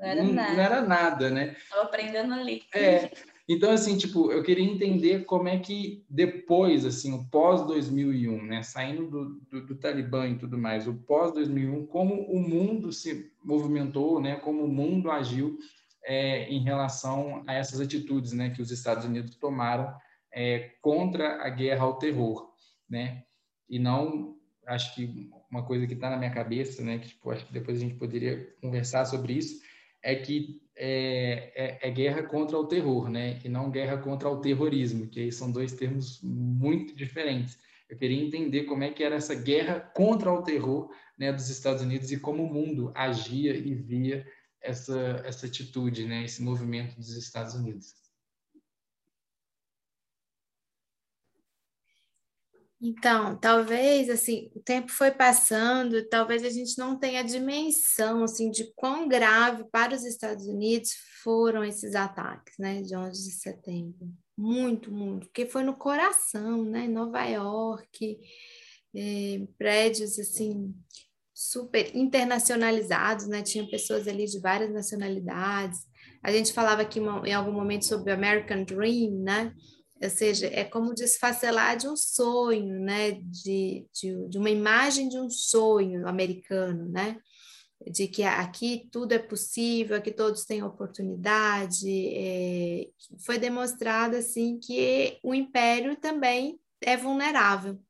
não era, não, nada. não era nada, né? Estava aprendendo ali. É. Então, assim, tipo, eu queria entender como é que depois, assim, o pós-2001, né, saindo do, do, do, Talibã e tudo mais, o pós-2001, como o mundo se movimentou, né, como o mundo agiu é, em relação a essas atitudes, né, que os Estados Unidos tomaram é, contra a guerra ao terror né? E não, acho que uma coisa que está na minha cabeça, né? Que tipo, acho que depois a gente poderia conversar sobre isso, é que é, é, é, guerra contra o terror, né? E não guerra contra o terrorismo, que aí são dois termos muito diferentes. Eu queria entender como é que era essa guerra contra o terror, né, dos Estados Unidos e como o mundo agia e via essa essa atitude, né, esse movimento dos Estados Unidos. Então, talvez assim, o tempo foi passando, talvez a gente não tenha a dimensão assim de quão grave para os Estados Unidos foram esses ataques, né, de 11 de setembro. Muito, muito, porque foi no coração, né, Nova York, é, prédios assim super internacionalizados, né? Tinha pessoas ali de várias nacionalidades, a gente falava aqui em algum momento sobre o American Dream, né? Ou seja, é como desfacelar de um sonho, né? De, de, de uma imagem de um sonho americano, né? de que aqui tudo é possível, aqui todos têm oportunidade. É, foi demonstrado assim que o império também é vulnerável.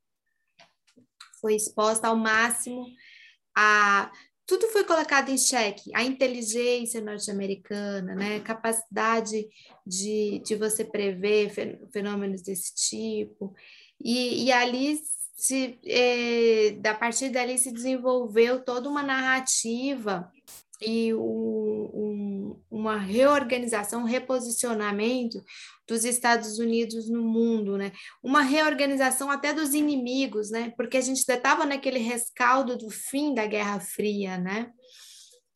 Foi exposta ao máximo a tudo foi colocado em xeque, a inteligência norte-americana, né, capacidade de, de você prever fenômenos desse tipo, e, e ali se, é, da partir dali se desenvolveu toda uma narrativa e um, um, uma reorganização, um reposicionamento dos Estados Unidos no mundo, né? Uma reorganização até dos inimigos, né? Porque a gente estava naquele rescaldo do fim da Guerra Fria, né?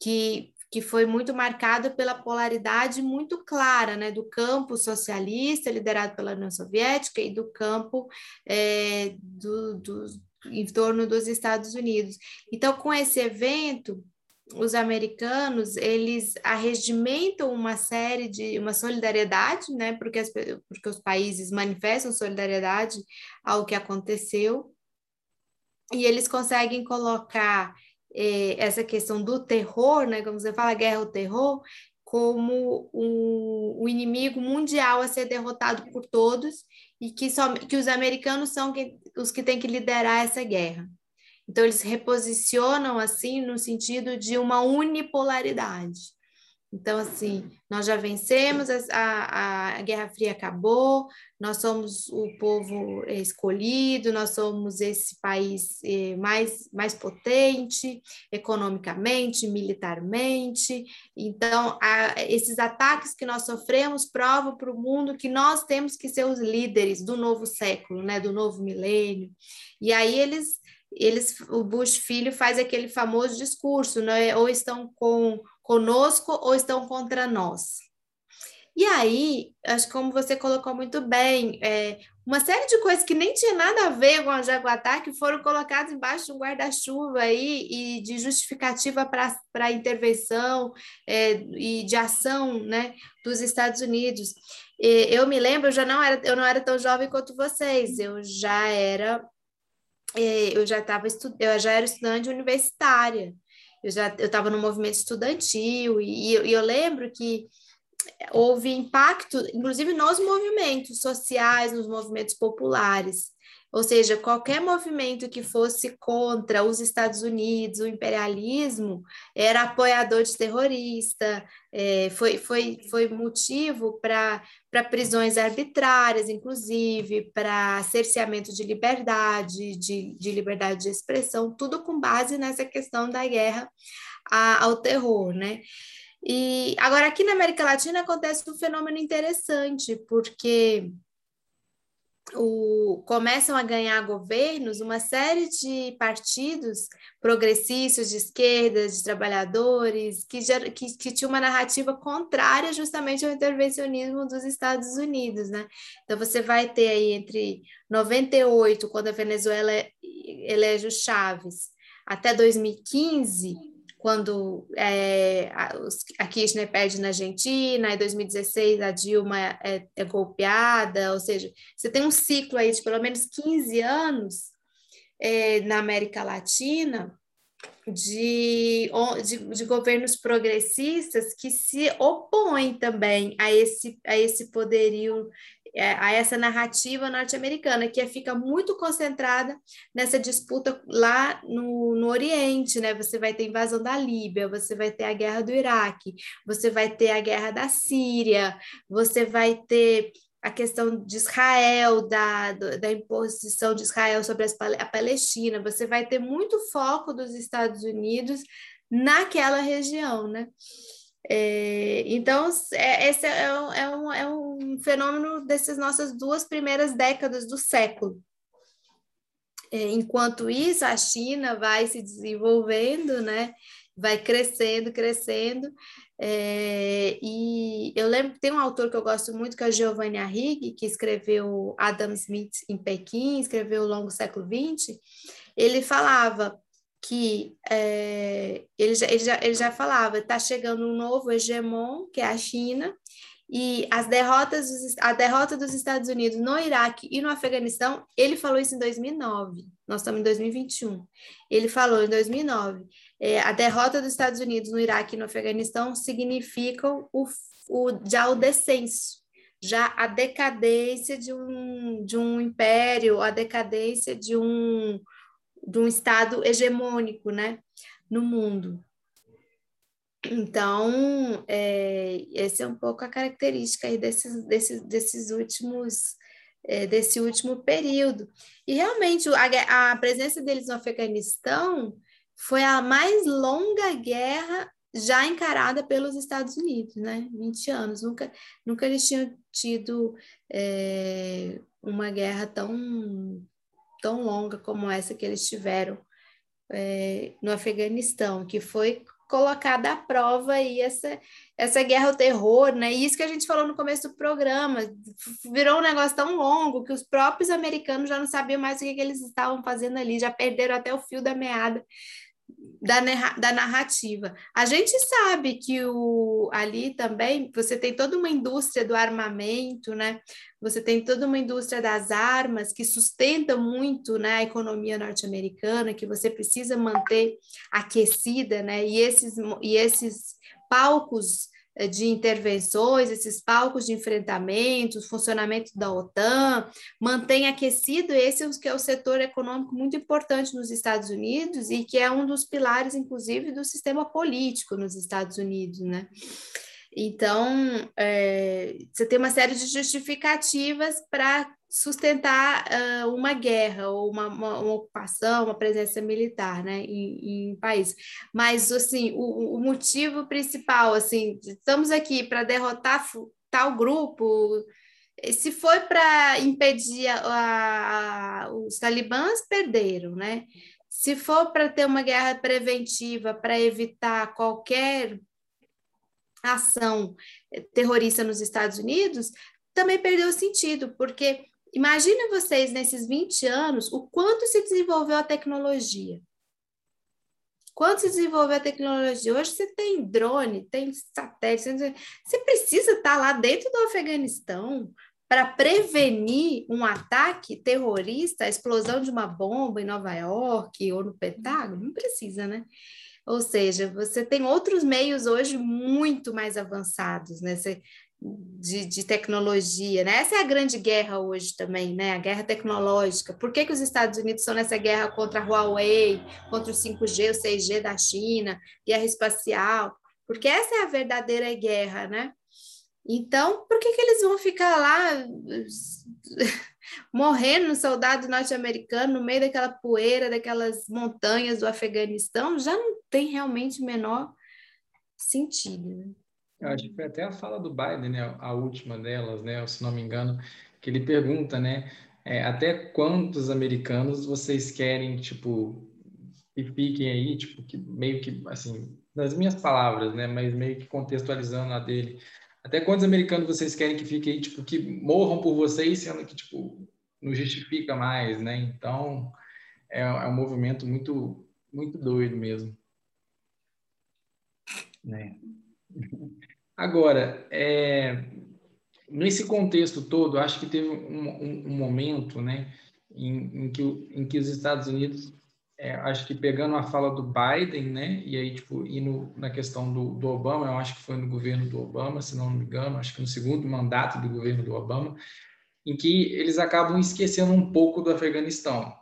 Que que foi muito marcado pela polaridade muito clara né, do campo socialista, liderado pela União Soviética, e do campo é, do, do, em torno dos Estados Unidos. Então, com esse evento, os americanos eles arregimentam uma série de uma solidariedade, né, porque, as, porque os países manifestam solidariedade ao que aconteceu, e eles conseguem colocar eh, essa questão do terror, né, como você fala, guerra ao terror, como o, o, inimigo mundial a ser derrotado por todos e que, só, que os americanos são que, os que têm que liderar essa guerra. Então, eles reposicionam assim no sentido de uma unipolaridade. Então, assim, nós já vencemos, a, a, Guerra Fria acabou, nós somos o povo escolhido, nós somos esse país eh, mais, mais potente economicamente, militarmente. Então, a, esses ataques que nós sofremos provam para o mundo que nós temos que ser os líderes do novo século, né, do novo milênio. E aí eles eles, o Bush filho faz aquele famoso discurso, né? ou estão com conosco ou estão contra nós. E aí, acho que como você colocou muito bem, é, uma série de coisas que nem tinha nada a ver com a Jaguatá, que foram colocadas embaixo de um guarda-chuva aí e de justificativa para a intervenção é, e de ação né, dos Estados Unidos. E eu me lembro, eu já não era, eu não era tão jovem quanto vocês, eu já era eu já estava eu já era estudante universitária, eu já eu estava no movimento estudantil e, e eu lembro que houve impacto, inclusive nos movimentos sociais, nos movimentos populares. Ou seja, qualquer movimento que fosse contra os Estados Unidos, o imperialismo, era apoiador de terrorista, é, foi, foi, foi motivo para prisões arbitrárias, inclusive, para cerceamento de liberdade, de, de liberdade de expressão, tudo com base nessa questão da guerra a, ao terror, né? E agora aqui na América Latina acontece um fenômeno interessante, porque o, começam a ganhar governos uma série de partidos progressistas, de esquerda, de trabalhadores, que, que, que tinha uma narrativa contrária justamente ao intervencionismo dos Estados Unidos, né? Então você vai ter aí entre 98, quando a Venezuela elege o Chaves, até 2015 quando é, a, Kirchner perde na Argentina, em 2016 a Dilma é, é, golpeada, ou seja, você tem um ciclo aí de pelo menos 15 anos é, na América Latina de, de, de, governos progressistas que se opõem também a esse, a esse poderio a essa narrativa norte-americana, que fica muito concentrada nessa disputa lá no, no Oriente, né? Você vai ter invasão da Líbia, você vai ter a guerra do Iraque, você vai ter a guerra da Síria, você vai ter a questão de Israel, da, da imposição de Israel sobre as, a Palestina, você vai ter muito foco dos Estados Unidos naquela região, né? É, então, é, esse é um, é, um, é um fenômeno dessas nossas duas primeiras décadas do século. É, enquanto isso, a China vai se desenvolvendo, né? vai crescendo, crescendo. É, e eu lembro, tem um autor que eu gosto muito, que é Giovanni Arrighi, que escreveu Adam Smith em Pequim, escreveu o Longo Século XX. Ele falava que é, ele, já, ele, já, ele já falava, está chegando um novo hegemon, que é a China, e as derrotas, a derrota dos Estados Unidos no Iraque e no Afeganistão, ele falou isso em 2009, nós estamos em 2021. Ele falou em 2009, é, a derrota dos Estados Unidos no Iraque e no Afeganistão significam o, o, já o descenso, já a decadência de um, de um império, a decadência de um, de um Estado hegemônico né, no mundo. Então, é, essa é um pouco a característica aí desses, desses, desses últimos, é, desse último período. E realmente a, a presença deles no Afeganistão foi a mais longa guerra já encarada pelos Estados Unidos, né? 20 anos. Nunca, nunca eles tinham tido é, uma guerra tão, tão longa como essa que eles tiveram é, no Afeganistão, que foi colocada à prova aí essa, essa guerra ao terror, né? E isso que a gente falou no começo do programa, virou um negócio tão longo que os próprios americanos já não sabiam mais o que, que eles estavam fazendo ali, já perderam até o fio da meada da, da narrativa. A gente sabe que o, ali também você tem toda uma indústria do armamento, né? Você tem toda uma indústria das armas que sustenta muito né, a economia norte-americana, que você precisa manter aquecida, né? E esses, e esses palcos de intervenções, esses palcos de enfrentamento, funcionamento da OTAN, mantém aquecido esse é que é o setor econômico muito importante nos Estados Unidos e que é um dos pilares, inclusive, do sistema político nos Estados Unidos, né? Então, é, você tem uma série de justificativas para sustentar uh, uma guerra ou uma, uma, uma, ocupação, uma presença militar, né, em, em país. Mas, assim, o, o, motivo principal, assim, estamos aqui para derrotar tal grupo, se foi para impedir a, a, os talibãs, perderam, né? Se for para ter uma guerra preventiva, para evitar qualquer ação terrorista nos Estados Unidos, também perdeu sentido, porque Imaginem vocês, nesses 20 anos, o quanto se desenvolveu a tecnologia. Quanto se desenvolveu a tecnologia? Hoje você tem drone, tem satélite, você precisa estar lá dentro do Afeganistão para prevenir um ataque terrorista, a explosão de uma bomba em Nova York ou no Pentágono? Não precisa, né? Ou seja, você tem outros meios hoje muito mais avançados, né? Você, de, de, tecnologia, né? Essa é a grande guerra hoje também, né? A guerra tecnológica. Por que, que os Estados Unidos estão nessa guerra contra a Huawei, contra o 5G, o 6G da China, guerra espacial? Porque essa é a verdadeira guerra, né? Então, por que, que eles vão ficar lá morrendo soldado norte-americano no meio daquela poeira, daquelas montanhas do Afeganistão? Já não tem realmente o menor sentido, né? Eu acho que foi até a fala do Biden, né, a última delas, né, se não me engano, que ele pergunta, né, é, até quantos americanos vocês querem, tipo, que fiquem aí, tipo, que meio que, assim, nas minhas palavras, né, mas meio que contextualizando a dele, até quantos americanos vocês querem que fiquem aí, tipo, que morram por vocês, sendo que, tipo, não justifica mais, né, então é, é um movimento muito, muito doido mesmo. Né? Agora, é, nesse contexto todo, acho que teve um, um, um momento né, em, em, que, em que os Estados Unidos, é, acho que pegando a fala do Biden, né, e aí tipo, indo na questão do, do Obama, eu acho que foi no governo do Obama, se não me engano, acho que no segundo mandato do governo do Obama, em que eles acabam esquecendo um pouco do Afeganistão.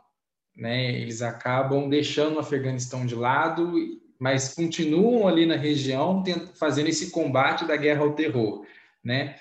Né? Eles acabam deixando o Afeganistão de lado mas continuam ali na região fazendo esse combate da guerra ao terror, né?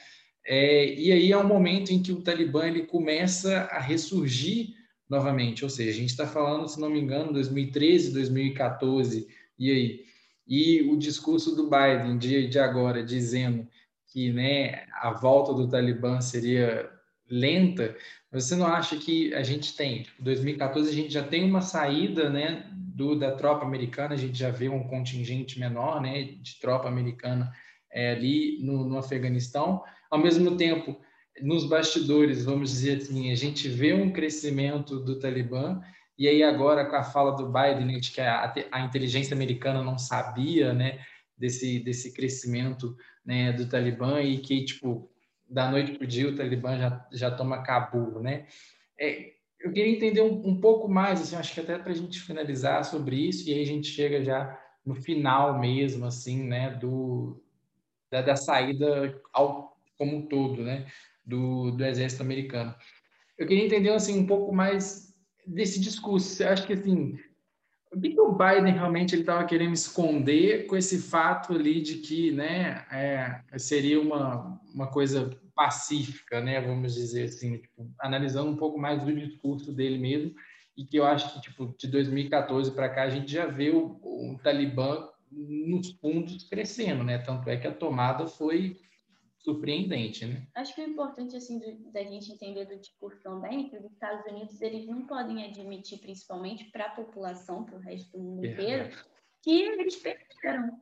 É, e aí é um momento em que o Talibã ele começa a ressurgir novamente, ou seja, a gente está falando, se não me engano, 2013, 2014, e aí? E o discurso do Biden de, de agora dizendo que né, a volta do Talibã seria lenta, você não acha que a gente tem, tipo, 2014 a gente já tem uma saída, né, do, da tropa americana, a gente já vê um contingente menor né, de tropa americana é, ali no, no Afeganistão. Ao mesmo tempo, nos bastidores, vamos dizer assim, a gente vê um crescimento do Talibã E aí agora com a fala do Biden, né, de que a, a inteligência americana não sabia, né, desse, desse crescimento né, do Talibã e que, tipo, da noite para o dia o Talibã já, já toma Cabul, né? É, eu queria entender um, um, pouco mais, assim, acho que até para a gente finalizar sobre isso, e aí a gente chega já no final mesmo, assim, né, do, da, da saída ao, como um todo, né, do, do exército americano. Eu queria entender, assim, um pouco mais desse discurso. Você acha que, assim, o que, o Biden realmente estava querendo esconder com esse fato ali de que, né, é, seria uma, uma coisa pacífica, né, vamos dizer assim, tipo, analisando um pouco mais do discurso dele mesmo, e que eu acho que tipo de 2014 para cá a gente já vê o, o, Talibã nos fundos crescendo, né? Tanto é que a tomada foi surpreendente, né? Acho que o importante assim da gente entender do discurso também é que os Estados Unidos eles não podem admitir, principalmente para a população, para o resto do mundo inteiro, que eles perderam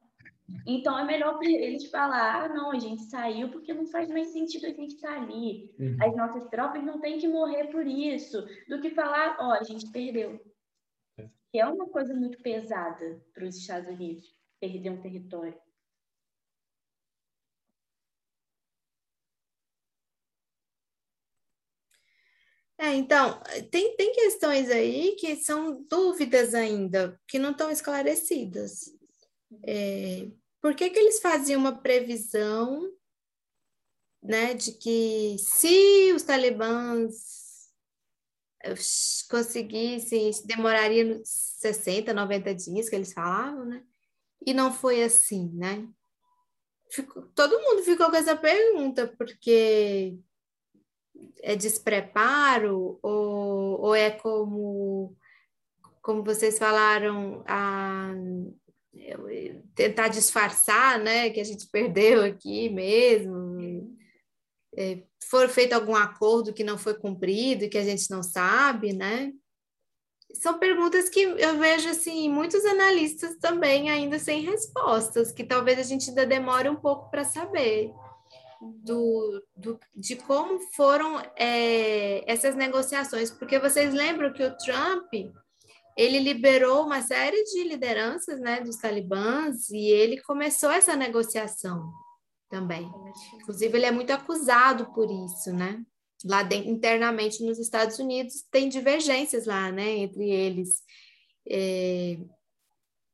então é melhor para eles falar, ah, não, a gente saiu porque não faz mais sentido a gente estar tá ali. Uhum. As nossas tropas não têm que morrer por isso, do que falar, ó, oh, a gente perdeu. É. Que é uma coisa muito pesada para os Estados Unidos, perder um território. É, então, tem, tem questões aí que são dúvidas ainda, que não estão esclarecidas. É, por que, que eles faziam uma previsão né, de que se os talibãs eh, conseguissem, demoraria 60, 90 dias que eles falavam, né? E não foi assim, né? Ficou, todo mundo ficou com essa pergunta, porque é despreparo ou, ou é como, como vocês falaram, a, tentar disfarçar, né, que a gente perdeu aqui mesmo. É, for feito algum acordo que não foi cumprido que a gente não sabe, né? São perguntas que eu vejo assim muitos analistas também ainda sem respostas, que talvez a gente ainda demore um pouco para saber do, do, de como foram é, essas negociações, porque vocês lembram que o Trump ele liberou uma série de lideranças né, dos talibãs e ele começou essa negociação também. Inclusive, ele é muito acusado por isso, né? Lá dentro, internamente nos Estados Unidos tem divergências lá, né, entre eles. É,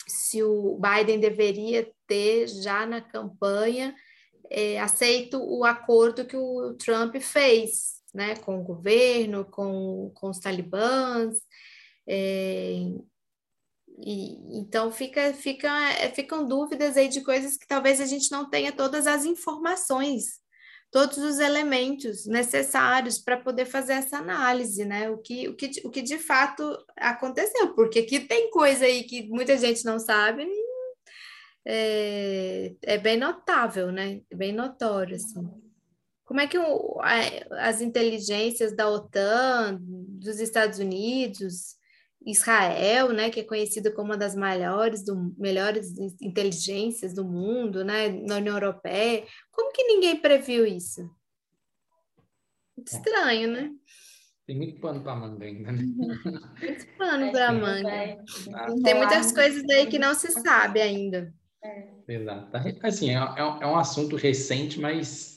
se o Biden deveria ter já na campanha é, aceito o acordo que o Trump fez, né, com o governo, com, com os talibãs, é, e, então fica, fica, é, ficam dúvidas aí de coisas que talvez a gente não tenha todas as informações, todos os elementos necessários para poder fazer essa análise, né? O que, o, que, o que de fato aconteceu, porque aqui tem coisa aí que muita gente não sabe, é, é bem notável, né? Bem notório, assim. Como é que o, as inteligências da OTAN, dos Estados Unidos, Israel, né, que é conhecida como uma das maiores, do, melhores inteligências do mundo, né, na União Europeia. Como que ninguém previu isso? Muito estranho, né? Tem muito pano para manga ainda. Né? Muito pano para manga. Tem muitas coisas aí que não se sabe ainda. É. Exato. Assim, é, é, é um assunto recente, mas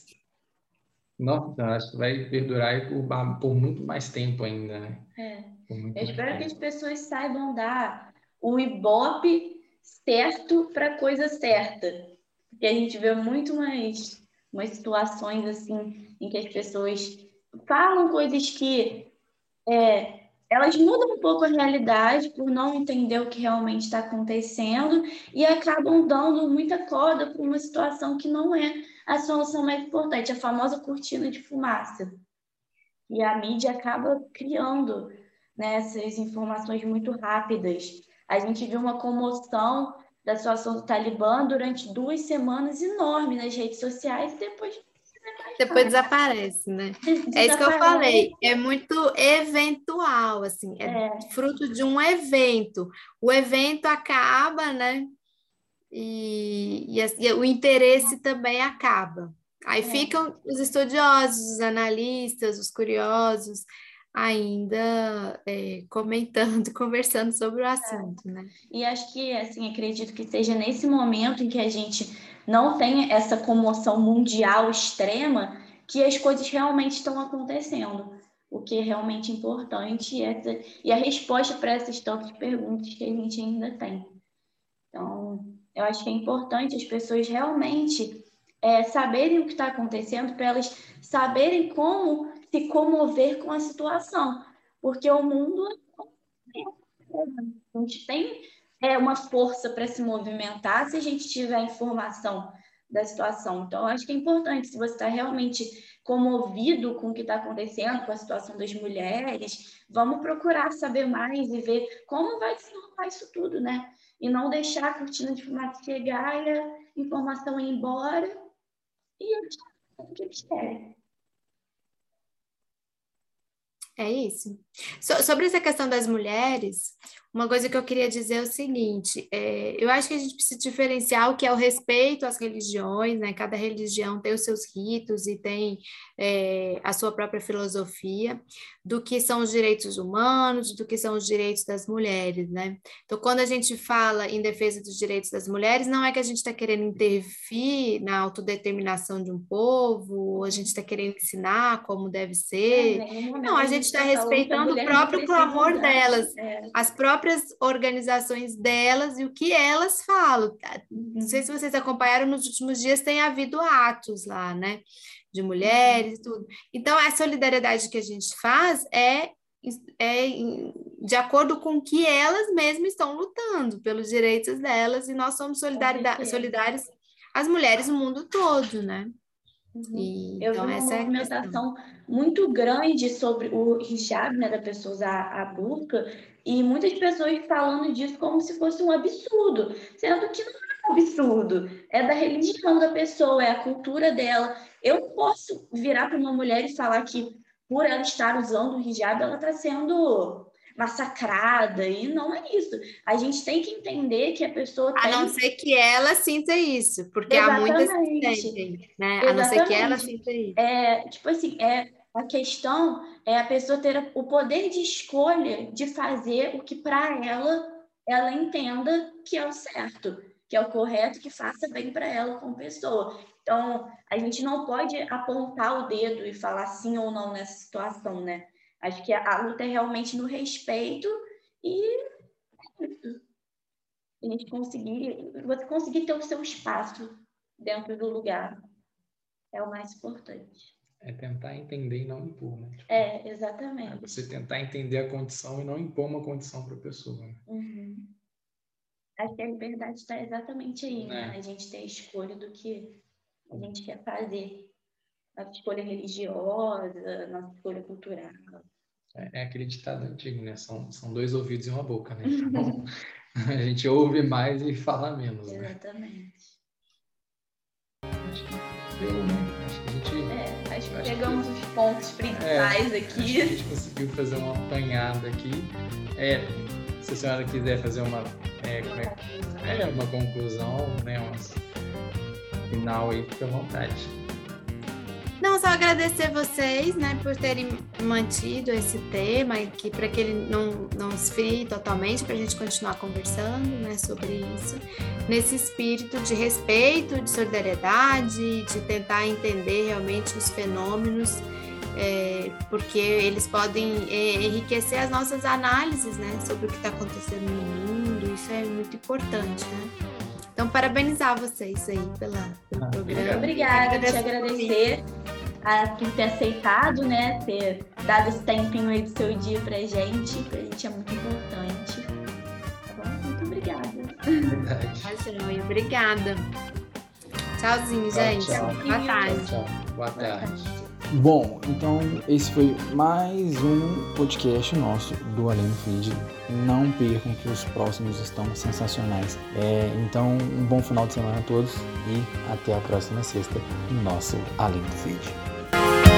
nossa, acho que vai perdurar por, por muito mais tempo ainda, né? É. Eu espero que as pessoas saibam dar o ibope certo para a coisa certa. Porque a gente vê muito mais umas situações assim em que as pessoas falam coisas que é, elas mudam um pouco a realidade por não entender o que realmente está acontecendo e acabam dando muita corda para uma situação que não é a solução mais importante, a famosa cortina de fumaça. E a mídia acaba criando né, essas informações muito rápidas. A gente viu uma comoção da situação do Talibã durante duas semanas enorme nas redes sociais e depois depois desaparece, né? Desaparece. É isso que eu falei, é muito eventual, assim, é, é, fruto de um evento. O evento acaba, né? E, e, e o interesse também acaba. Aí é. ficam os estudiosos, os analistas, os curiosos, ainda é, comentando, conversando sobre o assunto, é. né? E acho que, assim, acredito que seja nesse momento em que a gente não tem essa comoção mundial extrema que as coisas realmente estão acontecendo. O que é realmente importante e, essa, e a resposta para essas tantas perguntas que a gente ainda tem. Então, eu acho que é importante as pessoas realmente é, saberem o que está acontecendo, para elas saberem como se comover com a situação, porque o mundo a gente tem é, uma força para se movimentar se a gente tiver informação da situação. Então, acho que é importante, se você está realmente comovido com o que está acontecendo, com a situação das mulheres, vamos procurar saber mais e ver como vai desenrolar isso tudo, né? E não deixar a cortina de fumaça chegar e a informação ir embora e o que eles querem. É isso. So, sobre essa questão das mulheres, uma coisa que eu queria dizer é o seguinte: é, eu acho que a gente precisa diferenciar o que é o respeito às religiões, né? Cada religião tem os seus ritos e tem é, a sua própria filosofia, do que são os direitos humanos, do que são os direitos das mulheres, né? Então, quando a gente fala em defesa dos direitos das mulheres, não é que a gente está querendo intervir na autodeterminação de um povo, ou a gente está querendo ensinar como deve ser. É, não, a gente está respeitando o próprio clamor delas, é. as próprias próprias organizações delas e o que elas falam. Não sei se vocês acompanharam, nos últimos dias tem havido atos lá, né? De mulheres e tudo. Então, a solidariedade que a gente faz é, é de acordo com que elas mesmas estão lutando pelos direitos delas, e nós somos solidárias as mulheres no mundo todo, né? Uhum. E, eu então, vi uma essa movimentação é muito grande sobre o hijab, né, da pessoa usar a burca, e muitas pessoas falando disso como se fosse um absurdo, sendo que não é um absurdo, é da religião da pessoa, é a cultura dela. Eu posso virar para uma mulher e falar que por ela estar usando o hijab, ela está sendo massacrada, e não é isso. A gente tem que entender que a pessoa tem... A não ser que ela sinta isso, porque Exatamente. há muitas que sentem, né? Exatamente. A não ser que ela sinta isso. É, tipo assim, é, a questão é a pessoa ter o poder de escolha de fazer o que para ela ela entenda que é o certo, que é o correto, que faça bem para ela como pessoa. Então, a gente não pode apontar o dedo e falar sim ou não nessa situação, né? Acho que a, luta é realmente no respeito e a gente conseguir, você conseguir ter o seu espaço dentro do lugar é o mais importante. É tentar entender e não impor, né? Tipo, é, exatamente. É você tentar entender a condição e não impor uma condição para a pessoa. Né? Uhum. Acho que a liberdade está exatamente aí, né? É. A gente ter a escolha do que a gente quer fazer. Nossa escolha religiosa, nossa escolha cultural. É, é aquele ditado antigo, né? São, são dois ouvidos e uma boca, né? Então, a gente ouve mais e fala menos, né? Exatamente. Acho que deu, né? Acho que a gente... É Acho que pegamos que... os pontos principais é, aqui. a gente conseguiu fazer uma apanhada aqui. É, se a senhora quiser fazer uma, é, é, é, uma conclusão, né, um final aí, fica à vontade. Não, só agradecer vocês, né, por terem mantido esse tema e que para que ele não, não esfrie totalmente, para a gente continuar conversando, né, sobre isso, nesse espírito de respeito, de solidariedade, de tentar entender realmente os fenômenos, é, porque eles podem é, enriquecer as nossas análises, né, sobre o que está acontecendo no mundo. Isso é muito importante, né? Então, parabenizar vocês aí pela, pelo ah, programa. Obrigada, te agradecer a, por ter aceitado, né? Ter dado esse tempinho aí do seu dia pra gente. Pra gente é muito importante. Tá bom? Muito obrigada. Verdade. obrigada. Tchauzinho, tchau, gente. Tchau. Boa tarde. Tchau, Boa tarde. Boa tarde. Bom, então esse foi mais um podcast nosso do Além do Feed. Não percam que os próximos estão sensacionais. É, então, um bom final de semana a todos e até a próxima sexta no nosso Além do Feed.